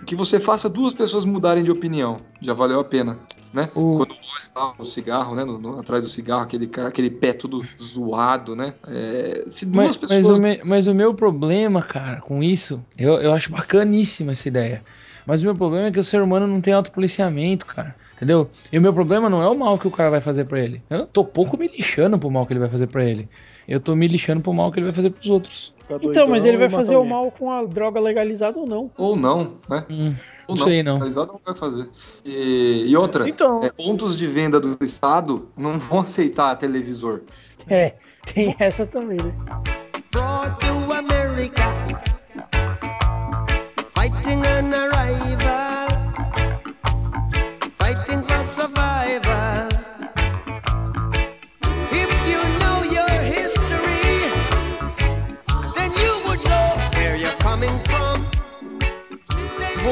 S5: que você faça duas pessoas mudarem de opinião. Já valeu a pena, né?
S4: O-
S5: Quando olha lá o cigarro, né? no- no- atrás do cigarro, aquele, aquele pé todo zoado, né? É, se duas
S4: Mas, mas,
S5: pessoas.
S4: o me- mas o meu problema, cara, com isso, eu, eu acho bacaníssima essa ideia. Mas o meu problema é que o ser humano não tem autopoliciamento, cara. Entendeu? E o meu problema não é o mal que o cara vai fazer pra ele. Eu tô pouco me lixando pro mal que ele vai fazer pra ele. Eu tô me lixando pro mal que ele vai fazer pros outros.
S7: ficar
S3: Então, mas ele vai fazer o
S7: alguém.
S3: mal com a droga legalizada ou não.
S5: Ou não, né?
S4: Hum.
S5: Ou
S4: Não sei, não.
S5: Legalizado não vai fazer. E, e outra,
S7: Então-
S5: é, pontos de venda do Estado não vão aceitar televisor.
S3: É, tem essa também, né?
S10: brought to America,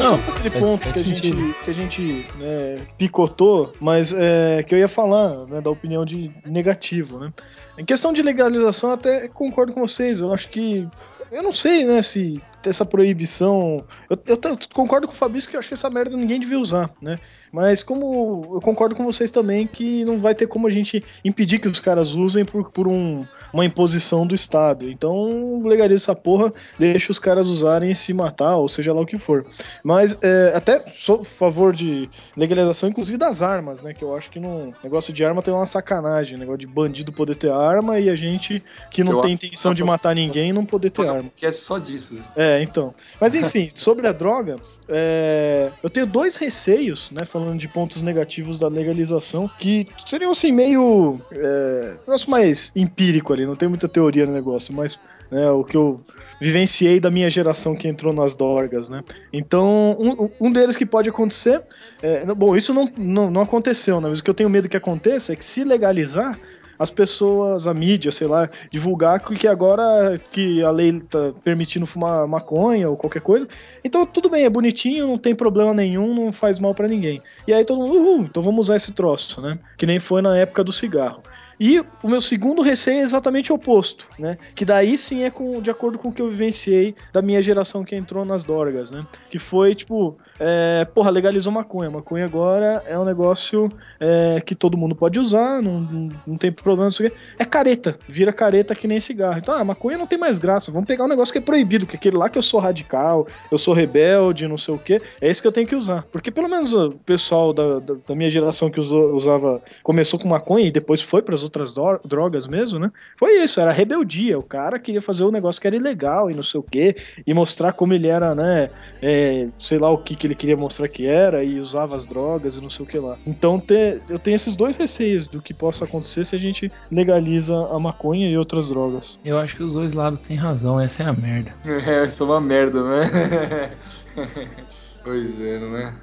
S7: Não, aquele ponto que a gente, que a gente né, picotou, mas é, que eu ia falar né, da opinião de negativo, né? Em questão de legalização, até concordo com vocês. Eu acho que. Eu não sei, né, se essa proibição. Eu, eu eu concordo com o Fabrício que eu acho que essa merda ninguém devia usar, né? Mas como eu concordo com vocês também que não vai ter como a gente impedir que os caras usem por, por um, uma imposição do Estado. Então legaliza essa porra, deixa os caras usarem e se matar, ou seja lá o que for. Mas é, até sou a favor de legalização, inclusive das armas, né? Que eu acho que no negócio de arma tem uma sacanagem, negócio de bandido poder ter arma e a gente que não
S5: Eu
S7: tem intenção de matar ninguém não poder ter arma.
S5: Que é só disso. Zé.
S7: É, então. Mas enfim, sobre a droga, é, eu tenho dois receios, né? Falando de pontos negativos da legalização, que seriam assim, meio. É, negócio mais empírico ali, não tem muita teoria no negócio, mas né, o que eu vivenciei da minha geração que entrou nas dorgas, né? Então, um, um deles que pode acontecer. é, bom, isso não, não, não aconteceu, né? Mas o que eu tenho medo que aconteça é que se legalizar as pessoas, a mídia, sei lá, divulgar que agora que a lei tá permitindo fumar maconha ou qualquer coisa. Então tudo bem, é bonitinho, não tem problema nenhum, não faz mal pra ninguém. E aí todo mundo, uhul, então vamos usar esse troço, né? Que nem foi na época do cigarro. E o meu segundo receio é exatamente o oposto, né? Que daí sim é com, de acordo com o que eu vivenciei da minha geração que entrou nas dorgas, né? Que foi tipo, é, porra, legalizou maconha. Maconha agora é um negócio é, que todo mundo pode usar, não, não, não tem problema, não. É careta, vira careta que nem cigarro. Então, ah, maconha não tem mais graça. Vamos pegar um negócio que é proibido, que é aquele lá que eu sou radical, eu sou rebelde, não sei o quê. É esse que eu tenho que usar. Porque pelo menos o pessoal da, da, da minha geração que usou, usava, começou com maconha e depois foi para as outras dro- drogas mesmo, né? Foi isso, era rebeldia. O cara queria fazer um negócio que era ilegal e não sei o quê, e mostrar como ele era, né? é, sei lá o que, que ele queria mostrar que era, e usava as drogas e não sei o que lá. Então te- eu tenho esses dois receios do que possa acontecer se a gente legaliza a maconha e outras drogas.
S4: Eu acho que os dois lados têm razão, essa é a merda.
S5: É, isso é uma merda, não é? pois é, não é?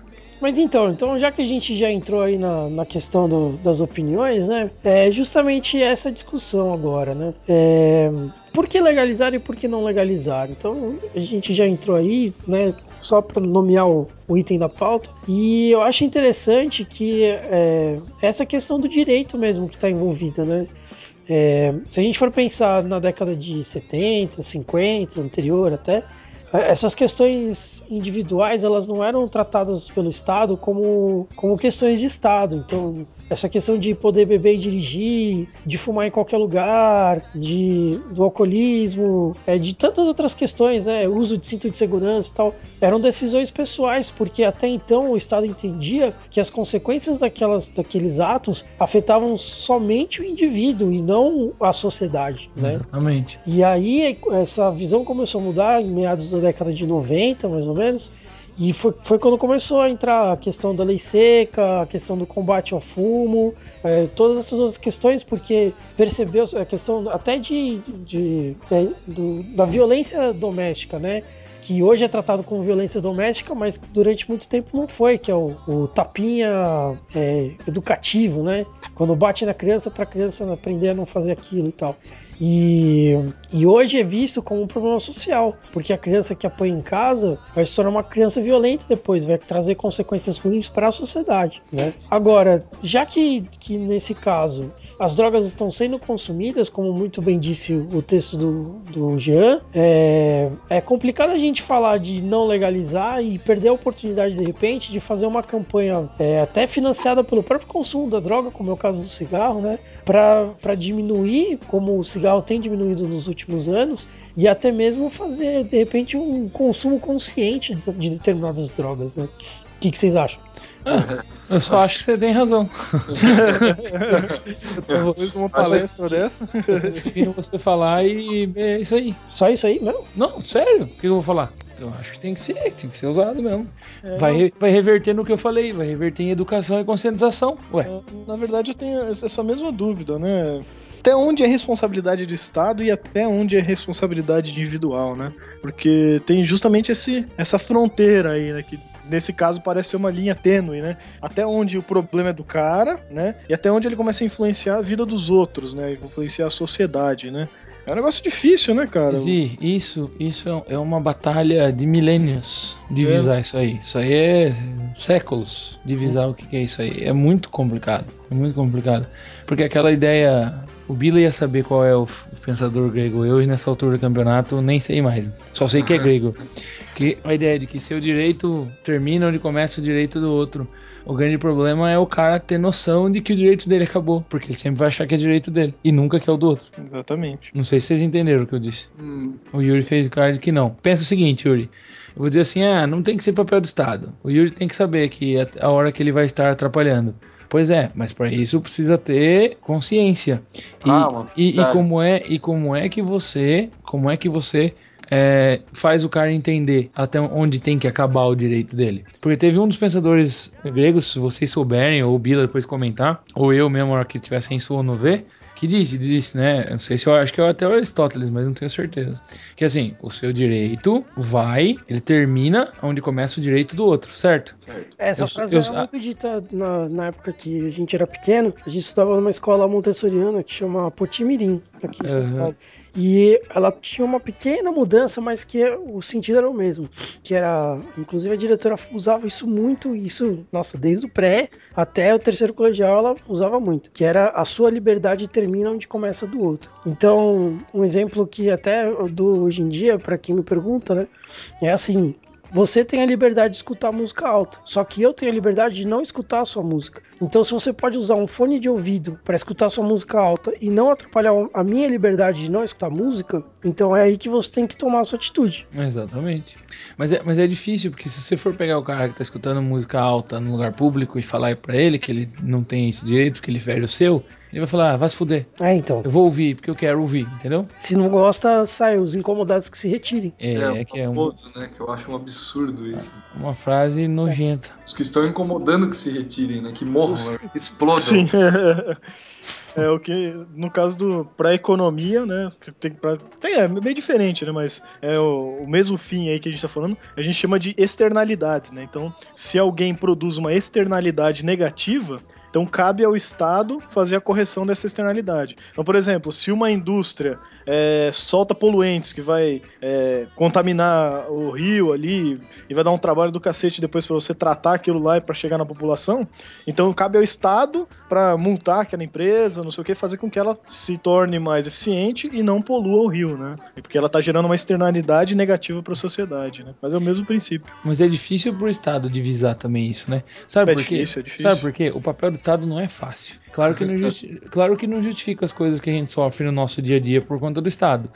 S3: Mas então, então já que a gente já entrou aí na, na questão do- das opiniões, né? É justamente essa discussão agora, né? É, por que legalizar e por que não legalizar? Então a gente já entrou aí, né? Só para nomear o, o item da pauta. E eu acho interessante que é, essa questão do direito mesmo que está envolvida, né? É, se a gente for pensar na década de 70, 50, anterior até, essas questões individuais elas não eram tratadas pelo Estado como, como questões de Estado. Então, essa questão de poder beber e dirigir, de fumar em qualquer lugar, de, do alcoolismo, é, de tantas outras questões, né, uso de cinto de segurança e tal, eram decisões pessoais, porque até então o Estado entendia que as consequências daquelas, daqueles atos afetavam somente o indivíduo e não a sociedade, né?
S4: Exatamente.
S3: E aí essa visão começou a mudar em meados da década de 90, mais ou menos. E foi, foi quando começou a entrar a questão da lei seca, a questão do combate ao fumo, é, todas essas outras questões, porque percebeu a questão até de, de é, do- da violência doméstica, né? Que hoje é tratado como violência doméstica, mas durante muito tempo não foi, que é o, o tapinha é, educativo, né? Quando bate na criança para a criança aprender a não fazer aquilo e tal. E, e hoje é visto como um problema social, porque a criança que apanha em casa vai se tornar uma criança violenta depois, vai trazer consequências ruins para a sociedade. Né? Agora, já que, que nesse caso as drogas estão sendo consumidas, como muito bem disse o texto do, do Jean, é, é complicado a gente falar de não legalizar e perder a oportunidade de repente de fazer uma campanha é, até financiada pelo próprio consumo da droga, como é o caso do cigarro, né? Para diminuir, como o cigarro tem diminuído nos últimos anos, e até mesmo fazer de repente um consumo consciente de determinadas drogas, né? O que, que vocês acham?
S4: Eu só acho que você tem razão.
S7: de uma palestra dessa.
S4: tô ouvindo você falar e é isso aí.
S3: Só isso aí, não?
S4: Não, sério, o que eu vou falar? Eu acho que tem que ser, tem que ser usado mesmo.
S7: É,
S4: vai, re- vai reverter no que eu falei, vai reverter em educação e conscientização. Ué,
S7: É, Na verdade, eu tenho essa mesma dúvida, né? Até onde é responsabilidade do Estado e até onde é responsabilidade individual, né? Porque tem justamente esse, essa fronteira aí, né? Que nesse caso parece ser uma linha tênue, né? Até onde o problema é do cara, né? E até onde ele começa a influenciar a vida dos outros, né? Influenciar a sociedade, né? É um negócio difícil, né, cara?
S4: Zi, isso, isso é- é uma batalha de milênios divisar isso aí. Isso aí é séculos divisar o que é isso aí. É muito complicado, é muito complicado. Porque aquela ideia, o Bila ia saber qual é o pensador grego. Eu, nessa altura do campeonato, nem sei mais. Só sei que é grego. Que a ideia de que seu direito termina onde começa o direito do outro. O grande problema é o cara ter noção de que o direito dele acabou, porque ele sempre vai achar que é direito dele e nunca que é o do outro.
S7: Exatamente.
S4: Não sei se vocês entenderam o que eu disse.
S5: Hum,
S4: O Yuri fez cara de que não. Pensa o seguinte, Yuri. Eu vou dizer assim, ah, não tem que ser papel do Estado. O Yuri tem que saber que a, a hora que ele vai estar atrapalhando. Pois é, mas para isso precisa ter consciência. E,
S5: Calma,
S4: e, e como é e como é que você, como é que você é, faz o cara entender até onde tem que acabar o direito dele? Porque teve um dos pensadores gregos, se vocês souberem, ou o Bila depois comentar, ou eu mesmo, na hora que tivesse em sua no ver, que disse, disse, né? Eu não sei se eu acho que é até o Aristóteles, mas não tenho certeza. Que assim, o seu direito vai, ele termina onde começa o direito do outro, certo?
S3: Essa
S4: Eu-
S3: frase
S4: eu-
S3: era muito dita na, na época que a gente era pequeno. A gente estudava numa escola montessoriana que chama Potimirim, aqui em São. Paulo. E ela tinha uma pequena mudança, mas que o sentido era o mesmo. Que era, inclusive a diretora usava isso muito, isso, nossa, desde o pré até o terceiro colegial ela usava muito. Que era a sua liberdade termina onde começa do outro. Então, um exemplo que até dou hoje em dia, para quem me pergunta, né? É assim, você tem a liberdade de escutar música alta, só que eu tenho a liberdade de não escutar a sua música. Então, se você pode usar um fone de ouvido para escutar sua música alta e não atrapalhar a minha liberdade de não escutar música, então é aí que você tem que tomar a sua atitude.
S4: Exatamente. Mas é, mas é difícil, porque se você for pegar o cara que tá escutando música alta no lugar público e falar pra ele que ele não tem esse direito, que ele fere o seu, ele vai falar, ah, vai se fuder.
S3: É, então.
S4: Eu vou ouvir, porque eu quero ouvir, entendeu?
S3: Se não gosta, sai os incomodados que se retirem.
S4: É,
S5: é,
S4: é que é um-
S5: né? Que eu acho um absurdo isso.
S4: uma frase nojenta.
S5: Os que estão incomodando que se retirem, né? Que morram, que explodam.
S7: Sim. É o que, no caso do pra economia, né? Tem, pra, tem, é meio diferente, né? Mas é o, o mesmo fim aí que a gente tá falando, a gente chama de externalidades, né? Então, se alguém produz uma externalidade negativa, então cabe ao Estado fazer a correção dessa externalidade. Então, por exemplo, se uma indústria é, solta poluentes que vai é, contaminar o rio ali e vai dar um trabalho do cacete depois para você tratar aquilo lá e para chegar na população, então cabe ao Estado para multar aquela empresa, não sei o que, fazer com que ela se torne mais eficiente e não polua o rio, né? Porque ela tá gerando uma externalidade negativa para a sociedade, né? Mas é o mesmo princípio.
S4: Mas é difícil pro Estado divisar também isso, né? Sabe
S7: É
S4: por quê?
S7: difícil, é difícil.
S4: Sabe por quê? O papel do Estado não é fácil. Claro que, não justi- claro que não justifica as coisas que a gente sofre no nosso dia a dia por conta do Estado.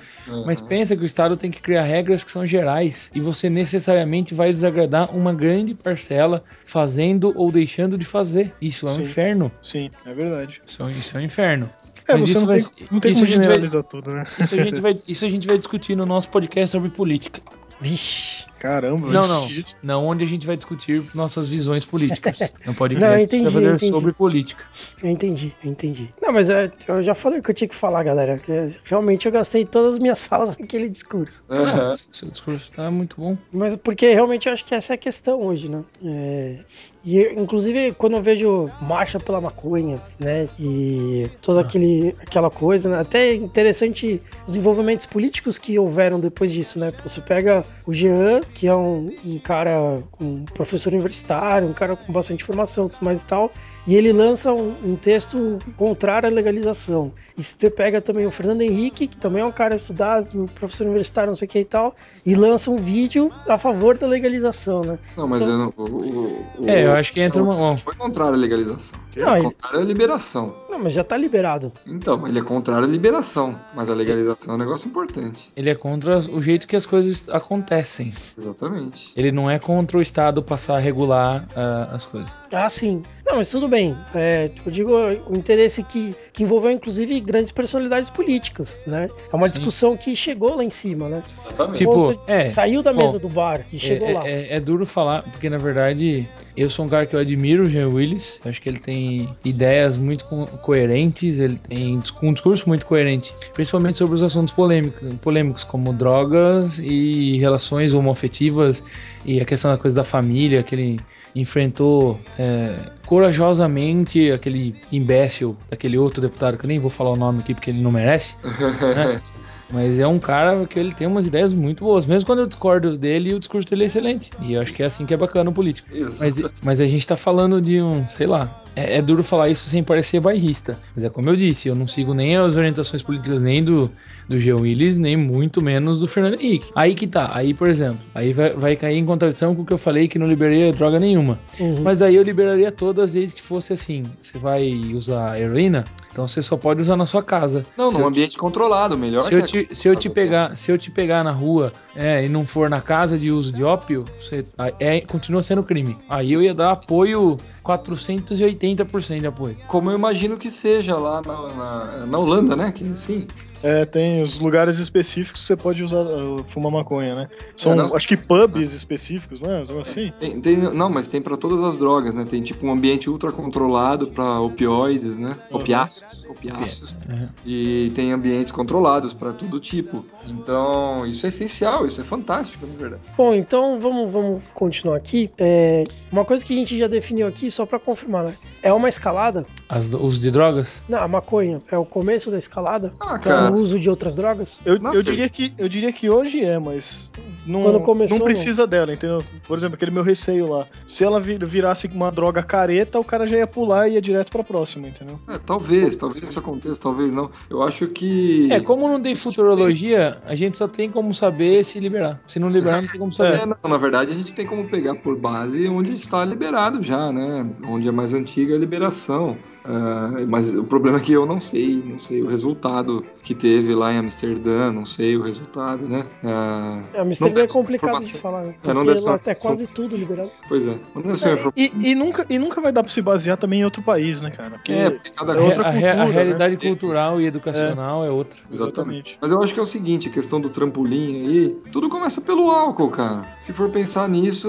S4: Mas pensa que o Estado tem que criar regras que são gerais e você necessariamente vai desagradar uma grande parcela fazendo ou deixando de fazer. Isso é um
S7: Sim.
S4: inferno.
S7: Sim, é verdade.
S4: Isso é um, isso é um inferno.
S7: É,
S4: Mas
S7: você
S4: isso
S7: não
S4: vai-
S7: tem, não tem
S4: isso
S7: como
S4: a gente vai-
S7: generalizar tudo, né?
S4: Isso a, gente vai, isso a gente vai discutir no nosso podcast sobre política.
S3: Vixe.
S7: Caramba,
S4: Não, não.
S7: isso.
S4: Não onde a gente vai discutir nossas visões políticas. Não pode
S3: Não, eu entendi, eu entendi.
S4: sobre política.
S3: Eu entendi, eu entendi. Não, mas é, eu já falei o que eu tinha que falar, galera. Realmente eu gastei todas as minhas falas naquele discurso.
S5: Aham.
S4: Não, seu discurso tá muito bom.
S3: Mas porque realmente eu acho que essa é a questão hoje, né? É, e eu, inclusive quando eu vejo marcha pela maconha, né? E toda aquele, aquela coisa, né? até é interessante os envolvimentos políticos que houveram depois disso, né? Você pega o Jean, que é um, um cara, um professor universitário, um cara com bastante formação, tudo mais e tal, e ele lança um, um texto contrário à legalização. E você pega também o Fernando Henrique, que também é um cara estudado, um professor universitário, não sei o que e tal, e lança um vídeo a favor da legalização, né?
S5: Não, mas
S3: Então-
S5: eu não- o, o- o-
S4: É, eu acho que entra uma-
S5: Não foi contrário à legalização.
S3: Não, ele-
S5: contrário à liberação.
S3: Não, mas já tá liberado.
S5: Então, ele é contrário à liberação, mas a legalização é um negócio importante.
S4: Ele é contra o jeito que as coisas acontecem.
S5: Exatamente.
S4: Ele não é contra o Estado passar a regular ah, as coisas.
S3: Ah, sim. Não, mas tudo bem. É, eu digo o interesse que, que envolveu, inclusive, grandes personalidades políticas, né? É uma
S4: Sim.
S3: discussão que chegou lá em cima, né?
S5: Exatamente.
S4: Tipo,
S3: Ponto-
S4: é,
S3: Saiu da
S4: bom,
S3: mesa do bar e chegou
S4: é,
S3: lá.
S4: É, é duro falar, porque na verdade eu sou um cara que eu admiro o Jean Willis. Eu acho que ele tem ideias muito co- coerentes, ele tem um discurso muito coerente, principalmente sobre os assuntos polêmicos, polêmicos como drogas e relações homoafetivas e a questão da coisa da família, que ele enfrentou é, corajosamente aquele imbécil daquele outro deputado, que eu nem vou falar o nome aqui porque ele não merece. né? Mas é um cara que ele tem umas ideias muito boas. Mesmo quando eu discordo dele, o discurso dele é excelente. E eu acho que é assim que é bacana o político. Mas, mas a gente tá falando de um, sei lá. É, é duro falar isso sem parecer bairrista. Mas é como eu disse, eu não sigo nem as orientações políticas nem do, do Jean Willis, nem muito menos do Fernando Henrique. Aí que tá. Aí, por exemplo, aí vai, vai cair em contradição com o que eu falei que não liberaria droga nenhuma.
S3: Uhum.
S4: Mas aí eu liberaria todas desde que fosse assim. Você vai usar heroína, então você só pode usar na sua casa.
S5: Não,
S4: Se
S5: num ambiente controlado, melhor
S4: se eu, te, se eu te pegar, se eu te pegar na rua é, e não for na casa de uso de ópio, você, é, continua sendo crime. Aí eu ia dar apoio 480% de apoio.
S5: Como eu imagino que seja lá na, na, na Holanda, né? Que sim.
S7: É, tem os lugares específicos que você pode usar, uh, fumar maconha, né? São,
S5: É, não-
S7: acho que pubs específicos, não é? Algo assim?
S5: Tem, tem- não, mas tem pra todas as drogas, né? Tem tipo um ambiente ultra controlado pra opioides, né?
S7: Uhum.
S5: Opiáceos. Opiáceos.
S4: Uhum.
S5: E tem ambientes controlados pra todo tipo. Então, isso é essencial, isso é fantástico, na verdade.
S3: Bom, então vamos, vamos continuar aqui. É, uma coisa que a gente já definiu aqui, só pra confirmar, né? É uma escalada?
S4: As, uso de drogas?
S3: Não, a maconha é o começo da escalada?
S5: Ah,
S3: Para
S5: cara.
S3: o uso de outras drogas?
S7: Eu, eu, diria que, eu diria que hoje é, mas não,
S3: Quando começou,
S7: não precisa dela, entendeu? Por exemplo, aquele meu receio lá. Se ela vir- virasse uma droga careta, o cara já ia pular e ia direto pra próxima, entendeu?
S5: É, talvez, talvez isso aconteça, talvez não. Eu acho que.
S4: É, como não tem futurologia, a gente só tem como saber se liberar. Se não liberar, não tem como saber.
S5: É, não, na verdade, a gente tem como pegar por base onde está liberado já, né? Onde é mais antiga a liberação. Ah, mas o problema é que eu não sei, não sei o resultado que teve lá em Amsterdã, não sei o resultado, né? Ah,
S3: A Amsterdã é
S5: deve ser
S3: complicado de falar, né?
S5: É, não
S3: Porque
S5: deve ser
S3: lá é
S5: informação.
S3: quase tudo liberado.
S5: pois é, não deve ser informação.
S7: E, e nunca, e nunca vai dar pra se basear também em outro país, né, cara? Porque
S5: É, porque cada
S7: é
S4: A, re-
S7: outra
S4: a re- a
S7: cultura,
S4: realidade
S7: né?
S4: cultural e educacional é, outra.
S5: Exatamente. Mas eu acho que é o seguinte, a questão do trampolim aí, tudo começa pelo álcool, cara. Se for pensar nisso,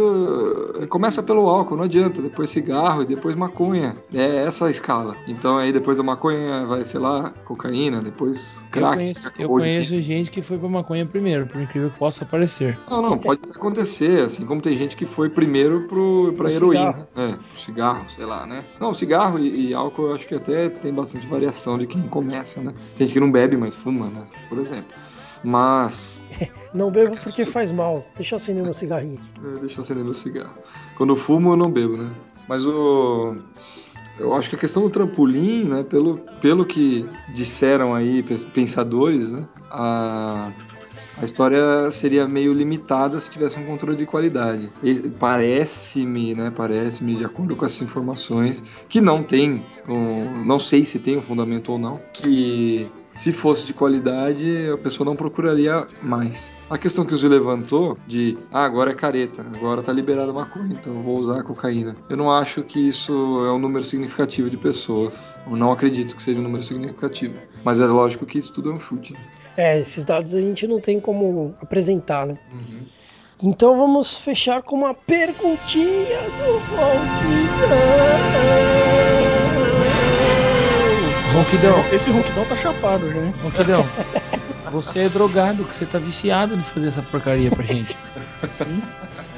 S5: eh, começa pelo álcool, não adianta. Depois cigarro e depois maconha. É essa a escala. Então aí depois da maconha vai, sei lá, cocaína, depois
S4: Eu
S5: crack.
S4: conheço, eu
S5: ou de-
S4: conheço gente que foi pra maconha primeiro, por incrível que possa parecer.
S5: Não, não, pode acontecer, assim como tem gente que foi primeiro pro, pra
S3: Pro
S5: heroína.
S3: cigarro.
S5: É, pro cigarro, sei lá, né? Não, cigarro e, e álcool eu acho que até tem bastante variação de quem começa, né? Tem gente que não bebe, mas fuma, né? Por exemplo. Mas
S3: Não bebo porque faz mal. Deixa eu acender meu cigarrinho aqui.
S5: É, deixa eu acender meu cigarro. Quando eu fumo, eu não bebo, né? Mas o. Eu acho que a questão do trampolim, né? Pelo, pelo que disseram aí pensadores, né? A, a história seria meio limitada se tivesse um controle de qualidade. Parece-me, né? Parece-me, de acordo com essas informações, que não tem, um, não sei se tem um fundamento ou não, que se fosse de qualidade, a pessoa não procuraria mais. A questão que o Zé levantou de, ah, agora é careta, agora tá liberada a maconha, então eu vou usar a cocaína. Eu não acho que isso é um número significativo de pessoas. Eu não acredito que seja um número significativo. Mas é lógico que isso tudo é um chute.
S3: É, esses dados a gente não tem como apresentar, né? Então vamos fechar com uma perguntinha do Ronquidão.
S4: Ronquidão,
S7: Esse ronquidão tá chapado já, hein?
S4: Ronquidão, você é drogado, que você tá viciado de fazer essa porcaria pra gente.
S7: Sim,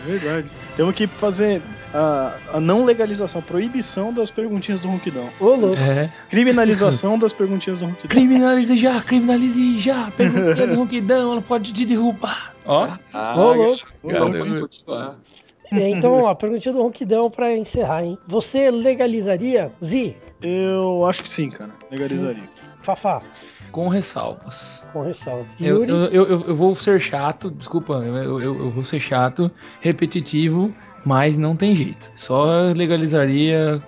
S7: é verdade. Temos que fazer a, a não legalização, a proibição das perguntinhas do ronquidão.
S3: Ô, louco.
S4: É.
S7: Criminalização das perguntinhas do ronquidão.
S4: Criminalize já, criminalize já. Perguntinha do ronquidão, ela pode te derrubar. Ó,
S5: Ah,
S3: Ô, louco.
S5: Não,
S4: Caramba.
S3: Então, lá, perguntinha do Ronquidão pra encerrar, hein? Você legalizaria? Zi,
S7: Eu acho que sim, cara. Legalizaria.
S3: Fafá,
S4: com ressalvas.
S3: com ressalvas.
S4: Eu,
S3: Yuri,
S4: eu, eu, eu- eu vou ser chato, desculpa, eu, eu, eu vou ser chato, repetitivo, mas não tem jeito. Só legalizaria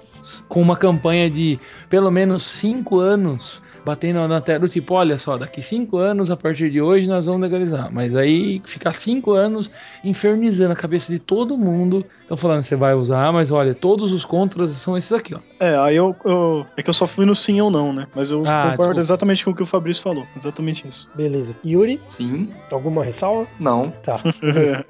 S4: com uma campanha de pelo menos cinco anos batendo na tela, tipo, olha só, daqui cinco anos, a partir de hoje, nós vamos legalizar. Mas aí ficar cinco anos infernizando a cabeça de todo mundo. Estão falando, você vai usar, mas olha, todos os contras são esses aqui, ó.
S7: É, aí eu, eu- É que eu só fui no sim ou não, né? Mas eu
S4: Ah,
S7: concordo
S4: desculpa.
S7: exatamente com o que o Fabrício falou. Exatamente isso.
S3: Beleza. Yuri,
S5: Sim,
S3: alguma ressalva?
S5: não.
S3: Tá.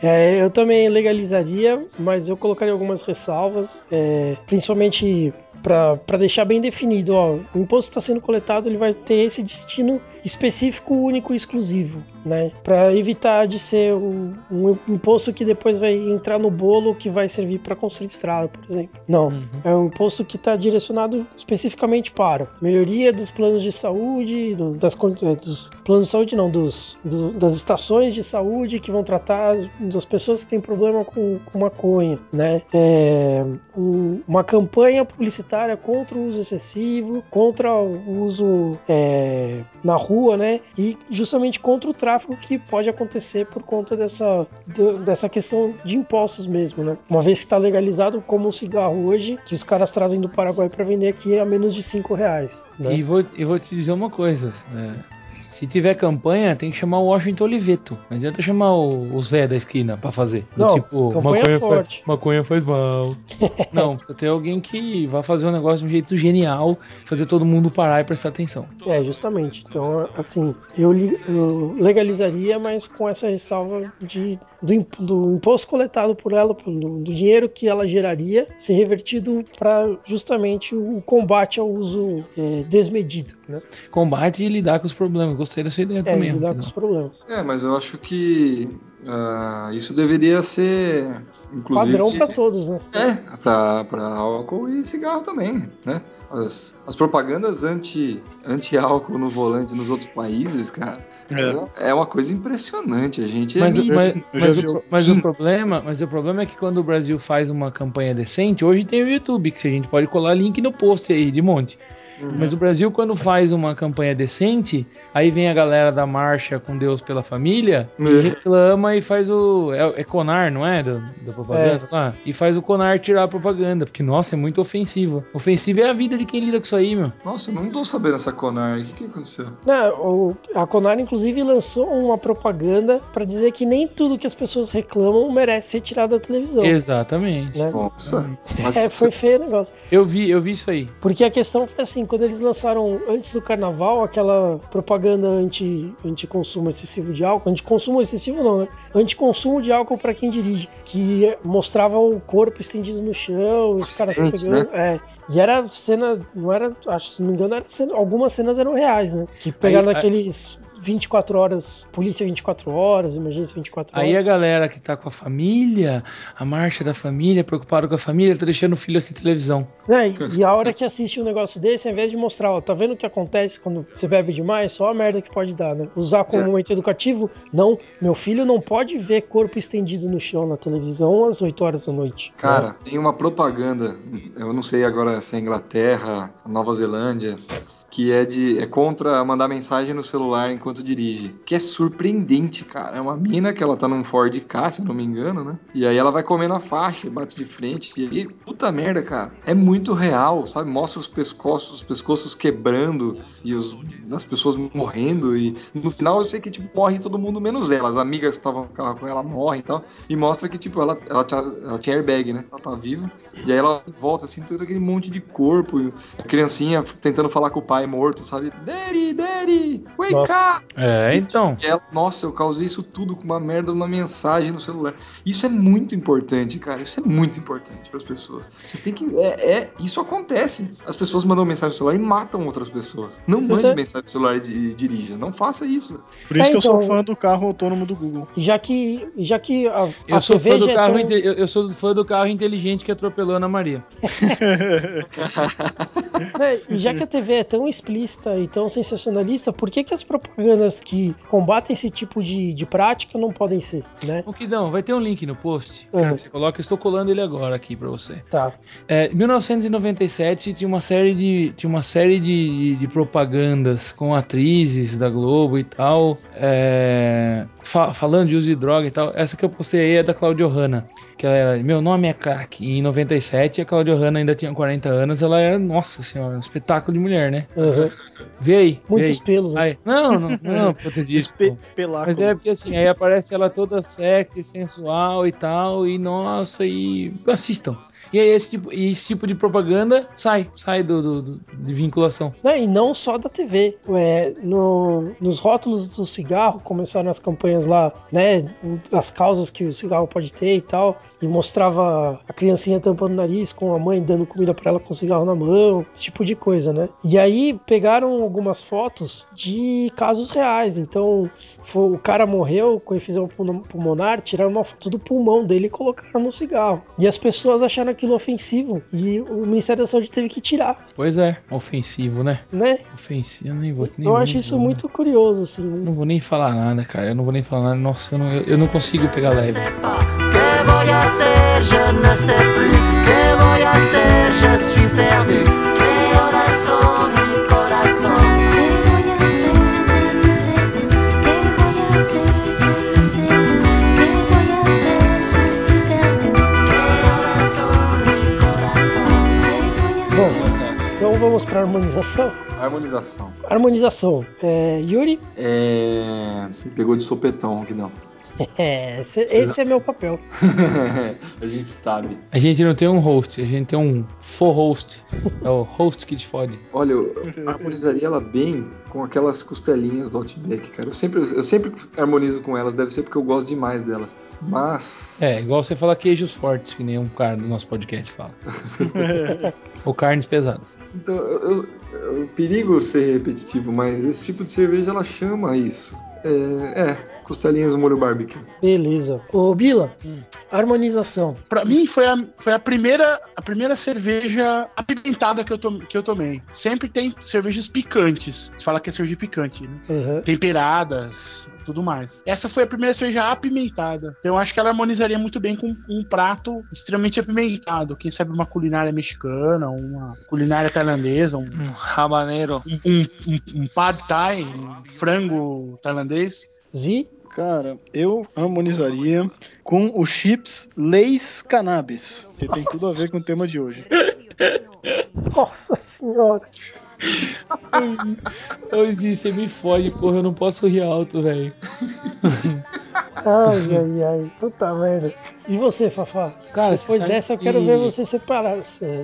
S3: É, eu também legalizaria, mas eu colocaria algumas ressalvas, é, principalmente para deixar bem definido, ó, o imposto está sendo coletado, ele vai ter esse destino específico, único e exclusivo, né? Para evitar de ser um, um imposto que depois vai entrar no bolo que vai servir para construir estrada, por exemplo. Não,
S4: Uhum.
S3: é um imposto que está direcionado especificamente para melhoria dos planos de saúde, do- das, eh, dos planos de saúde não, dos, do- das estações de saúde que vão tratar das pessoas que têm problema com, com maconha, né? É, um- uma campanha publicitária contra o uso excessivo, contra o uso é, na rua, né? E justamente contra o tráfico que pode acontecer por conta dessa, de- dessa questão de impostos mesmo, né? Uma vez que está legalizado como o cigarro hoje, que os caras trazem do Paraguai para vender aqui a menos de 5 reais. Né?
S4: E vou, eu vou te dizer uma coisa. é, se tiver campanha, tem que chamar o Washington Oliveto. Não adianta chamar o, o Zé da esquina pra fazer. Do
S3: Não,
S4: tipo,
S3: campanha
S4: maconha
S3: forte.
S4: faz, maconha faz mal. Não, precisa ter alguém que vá fazer um negócio de um jeito genial, fazer todo mundo parar e prestar atenção.
S3: É, justamente. Então, assim, eu, li- eu legalizaria, mas com essa ressalva de, do, do imposto coletado por ela, do, do dinheiro que ela geraria, ser revertido para justamente o combate ao uso é, desmedido, né?
S4: Combate e lidar com os problemas. Gostei dessa ideia
S3: É,
S4: também.
S3: lidar com os problemas.
S5: É, mas eu acho que ah, isso deveria ser, inclusive,
S3: Padrão para todos, né?
S5: É, pra álcool e cigarro também, né? As, as propagandas anti, anti-álcool no volante nos outros países, cara, é. uma coisa impressionante. A gente
S4: Mas,
S5: é
S4: mas, mas o, mas o problema, mas o problema é que quando o Brasil faz uma campanha decente, hoje tem o YouTube, que a gente pode colar link no post aí de monte.
S5: Uhum.
S4: Mas o Brasil, quando faz uma campanha decente, aí vem a galera da marcha com Deus pela família e
S5: É.
S4: reclama e faz o. É, é Conar, não é? Da, da propaganda
S3: É.
S4: lá? E faz o Conar tirar a propaganda, porque, nossa, é muito ofensivo. Ofensivo é a vida de quem lida com isso aí, meu.
S5: Nossa, eu não tô sabendo essa Conar. O que, que aconteceu?
S3: Não, o- a Conar, inclusive, lançou uma propaganda para dizer que nem tudo que as pessoas reclamam merece ser tirado da televisão.
S4: Exatamente.
S3: Né?
S5: Nossa,
S3: É, foi feio o negócio.
S4: Eu vi, eu vi isso aí.
S3: Porque a questão foi assim, quando eles lançaram antes do carnaval aquela propaganda anti, anti-consumo excessivo de álcool, anti-consumo excessivo não, né? Anti-consumo de álcool para quem dirige, que mostrava o corpo estendido no chão, os caras pegando, é. E era cena, não era, acho, se não me engano, era cena- algumas cenas eram reais, né? Que pegaram
S4: Aí-
S3: aqueles 24 horas, polícia 24 horas, emergência 24 horas.
S4: Aí a galera que tá com a família, a marcha da família, preocupado com a família, tá deixando o filho assistir televisão.
S3: Né, e, e a hora que assiste um negócio desse, ao invés de mostrar, ó, tá vendo o que acontece quando você bebe demais? Só a merda que pode dar, né? Usar como momento educativo? Não, meu filho não pode ver corpo estendido no chão na televisão às 8 horas da noite.
S5: Cara, tem uma propaganda, eu não sei agora se é Inglaterra, Nova Zelândia, que é de é contra mandar mensagem no celular enquanto dirige. Que é surpreendente, cara. É uma mina que ela tá num Ford K, se não me engano, né? E aí ela vai comendo a faixa, bate de frente. E aí, puta merda, cara. É muito real, sabe? Mostra os pescoços, os pescoços quebrando e os, as pessoas morrendo. E no final eu sei que, tipo, morre todo mundo menos ela. As amigas que estavam no carro com ela morrem e tal. E mostra que, tipo, ela, ela, tinha, ela tinha airbag, né? Ela tá viva. E aí ela volta assim, todo aquele monte de corpo. A criancinha tentando falar com o pai morto, sabe? Daddy, daddy, wake
S3: Nossa.
S5: up!
S4: É, então.
S5: E ela, nossa, eu causei isso tudo com uma merda, uma mensagem no celular. Isso é muito importante, cara. Isso é muito importante para as pessoas. Vocês têm que. É, é- isso acontece. As pessoas mandam mensagem no celular e matam outras pessoas. Não mande
S3: é-
S5: mensagem no celular e dirija. Não faça isso.
S7: Por isso
S3: É,
S7: que eu sou
S3: então-
S7: fã do carro autônomo do Google.
S3: Já que, já que a,
S4: Eu
S3: a
S4: sou, fã do
S3: é
S4: carro
S3: tão-
S4: inte- eu, eu sou fã do carro inteligente que atropelou a Ana Maria.
S3: e já que a TV é tão explícita e tão sensacionalista, por que, que as propagandas que combatem esse tipo de, de prática não podem ser, né?
S4: O Kidão, vai ter um link no post.
S3: Uhum.
S4: Que você coloca, estou colando ele agora aqui pra você.
S3: Tá.
S4: É, 1997 tinha uma série de tinha uma série de, de propagandas com atrizes da Globo e tal, é, fa- falando de uso de droga e tal. Essa que eu postei aí é da Claudio Hanna. Que ela era, meu nome é crack. E em 97 a Claudio Hanna ainda tinha 40 anos, ela era, nossa senhora, um espetáculo de mulher, né?
S3: Aham.
S4: Vê aí.
S3: Muitos
S4: vê
S3: pelos, né?
S4: aí. Aí, não, não, não, puta disso.
S7: Espe
S4: pô.
S7: peláculo.
S4: Mas é porque assim, aí aparece ela toda sexy, sensual e tal, e nossa, e assistam. E aí esse tipo, esse tipo de propaganda sai, sai do, do- do- de vinculação.
S3: Não, e não só da TV. É, no- nos rótulos do cigarro começaram as campanhas lá, né? As causas que o cigarro pode ter e tal. E mostrava a criancinha tampando o nariz com a mãe dando comida pra ela com o cigarro na mão, esse tipo de coisa, né? E aí pegaram algumas fotos de casos reais. Então foi- o cara morreu com efusão pulmo- pulmonar, tiraram uma foto do pulmão dele e colocaram no cigarro. E as pessoas acharam aquilo ofensivo. E o Ministério da Saúde teve que tirar,
S4: Pois é, ofensivo, né?
S3: né?
S4: Ofensivo, eu nem vou. Nem
S3: Eu
S4: vou-
S3: acho isso muito curioso, assim. né?
S4: Não vou nem falar nada, cara. Eu não vou nem falar nada. Nossa, eu não, eu, eu não consigo pegar leve.
S10: Que
S3: vamos para harmonização.
S5: Harmonização.
S3: Harmonização. É, Yuri,
S5: É. Me pegou de sopetão aqui não.
S3: é, esse, esse é meu papel.
S5: a gente sabe.
S4: A gente não tem um host, a gente tem um for-host. É o host que te fode.
S5: Olha, eu harmonizaria ela bem com aquelas costelinhas do Outback, cara. Eu sempre, eu sempre harmonizo com elas, deve ser porque eu gosto demais delas. Mas.
S4: É, igual você fala queijos fortes, que nem um cara do nosso podcast fala. Ou carnes pesadas.
S5: Então, eu- o perigo ser repetitivo, mas esse tipo de cerveja ela chama isso. É, é costelinhas no molho barbecue.
S3: Beleza. Ô, Bila, harmonização.
S6: Pra mim foi a, foi a primeira a primeira cerveja apimentada que eu, tom, que eu tomei. Sempre tem cervejas picantes. Se fala que é cerveja picante, né?
S3: Uhum.
S6: Temperadas, tudo mais. Essa foi a primeira cerveja apimentada. Então eu acho que ela harmonizaria muito bem com um prato extremamente apimentado. Quem sabe uma culinária mexicana, uma culinária tailandesa, um,
S8: Um rabaneiro.
S6: um, um, um pad thai, um frango tailandês.
S3: Zi,
S7: Cara, eu harmonizaria com os chips Leis Cannabis, que tem tudo a ver com o tema de hoje.
S3: nossa senhora.
S4: Ô, Zi, você me fode, porra, eu não posso rir alto, velho.
S3: Ai, ai, ai. Puta merda. E você, Fafá?
S4: Cara,
S3: Depois dessa eu
S4: que-
S3: quero ver você separar,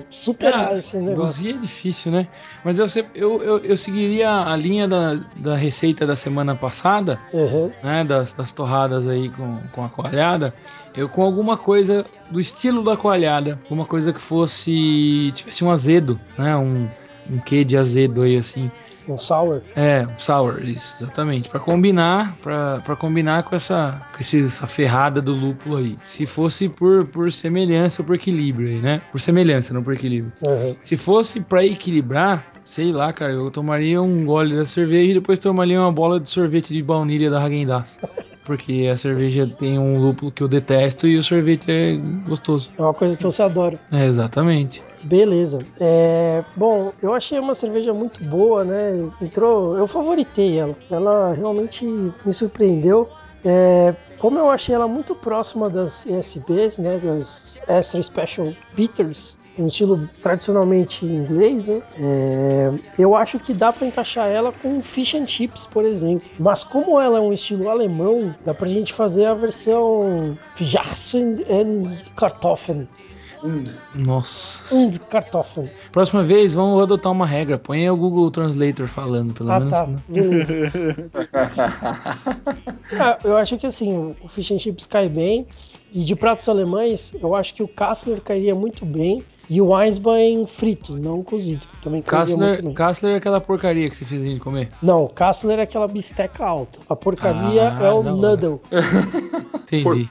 S3: superar
S4: Ah,
S3: esse negócio.
S4: Luzia é difícil, né? Mas eu, eu, eu, eu seguiria a linha da, da receita da semana passada,
S3: Uhum.
S4: né? Das, das torradas aí com, com a coalhada. Eu com alguma coisa do estilo da coalhada. Alguma coisa que fosse. tivesse um azedo, né? Um, um quê de azedo aí, assim.
S3: Um sour.
S4: É, um sour, isso, exatamente. Pra combinar, pra, pra combinar com essa, com essa ferrada do lúpulo aí. Se fosse por, por semelhança ou por equilíbrio aí, né? Por semelhança, não por equilíbrio.
S3: Uhum.
S4: Se fosse pra equilibrar, sei lá, cara, eu tomaria um gole da cerveja e depois tomaria uma bola de sorvete de baunilha da Häagen-Dazs. Porque a cerveja tem um lúpulo que eu detesto e o sorvete é gostoso.
S3: É uma coisa que você adora.
S4: É, exatamente.
S3: Beleza. É, bom, eu achei uma cerveja muito boa, né? Entrou, eu favoritei ela. Ela realmente me surpreendeu. É, como eu achei ela muito próxima das ESBs, né? Das Extra Special Bitters, um estilo tradicionalmente inglês, né? É, eu acho que dá para encaixar ela com Fish and Chips, por exemplo. Mas como ela é um estilo alemão, dá pra gente fazer a versão Fischarsen and Kartoffeln.
S5: Und.
S4: Nossa.
S3: Und Kartoffeln.
S4: Próxima vez, vamos adotar uma regra. Põe aí o Google Translator falando, pelo
S3: Ah,
S4: menos.
S3: tá.
S4: né?
S3: Beleza. Ah, eu acho que assim, o Fish and Chips cai bem. E de pratos alemães, eu acho que o Kassler cairia muito bem. E o Weinsbein frito, não cozido. Também cairia muito
S4: Kassler,
S3: bem.
S4: Kassler é aquela porcaria que você fez a gente comer.
S3: Não, o Kassler é aquela bisteca alta. A porcaria
S4: Ah,
S3: é o noodle.
S4: Entendi.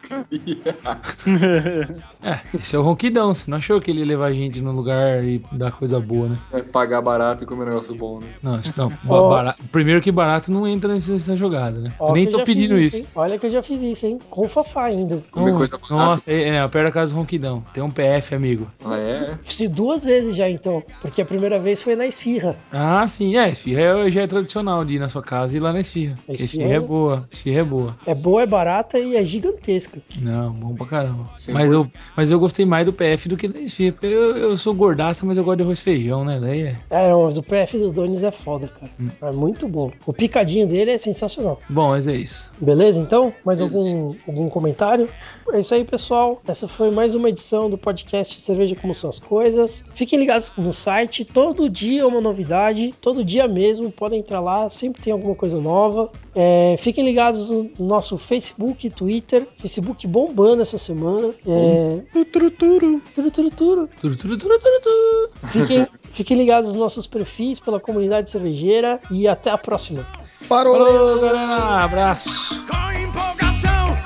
S4: É, esse é o ronquidão. Você não achou que ele ia levar a gente num lugar e dar coisa boa, né?
S5: É pagar barato e comer um negócio bom, né?
S4: Não, isso não.
S3: Ó.
S4: barato- primeiro que barato não entra nessa jogada, né? Eu nem tô pedindo isso.
S3: hein? Olha que eu já fiz isso, hein? Com o Fafá ainda.
S5: Comer
S4: Oh,
S5: coisa barata.
S4: Nossa, é, é, perto da casa do ronquidão. Tem um PF, amigo.
S5: Ah, é?
S3: Fiz duas vezes já, então. Porque a primeira vez foi na esfirra.
S4: Ah, sim, é. Esfirra é- já é tradicional de ir na sua casa e ir lá na esfirra.
S3: Esfirra
S4: Esfirra é
S3: é-
S4: boa. Esfirra é boa.
S3: É boa, é barata e é gigantesca.
S4: Não, bom pra caramba.
S5: Sim,
S4: mas, eu, mas eu gostei mais do PF do que da esfirra. porque Eu, eu sou gordaço, mas eu gosto de arroz e feijão, né? Daí é.
S3: É, mas o PF dos Donis é foda, cara. É muito bom. O picadinho dele é sensacional.
S4: Bom, mas é isso.
S3: Beleza, então? Mais algum, algum comentário? É isso aí, pessoal. Essa foi mais uma edição do podcast Cerveja Como São as Coisas. Fiquem ligados no site. Todo dia uma novidade. Todo dia mesmo. Podem entrar lá. Sempre tem alguma coisa nova. É, fiquem ligados no nosso Facebook e Twitter. Facebook bombando essa semana. É,
S7: Turu, turu.
S3: turu, turu, turu.
S4: Turu, turu, turu, turu, turu.
S3: Fiquem, fiquem ligados nos nossos perfis pela comunidade cervejeira. E até a próxima.
S7: Parou!
S4: Falou, galera. Abraço.
S2: Com empolgação,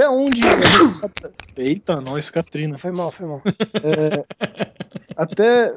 S7: Até onde. Eita, nós, Katrina.
S3: Foi mal, foi mal.
S7: Até,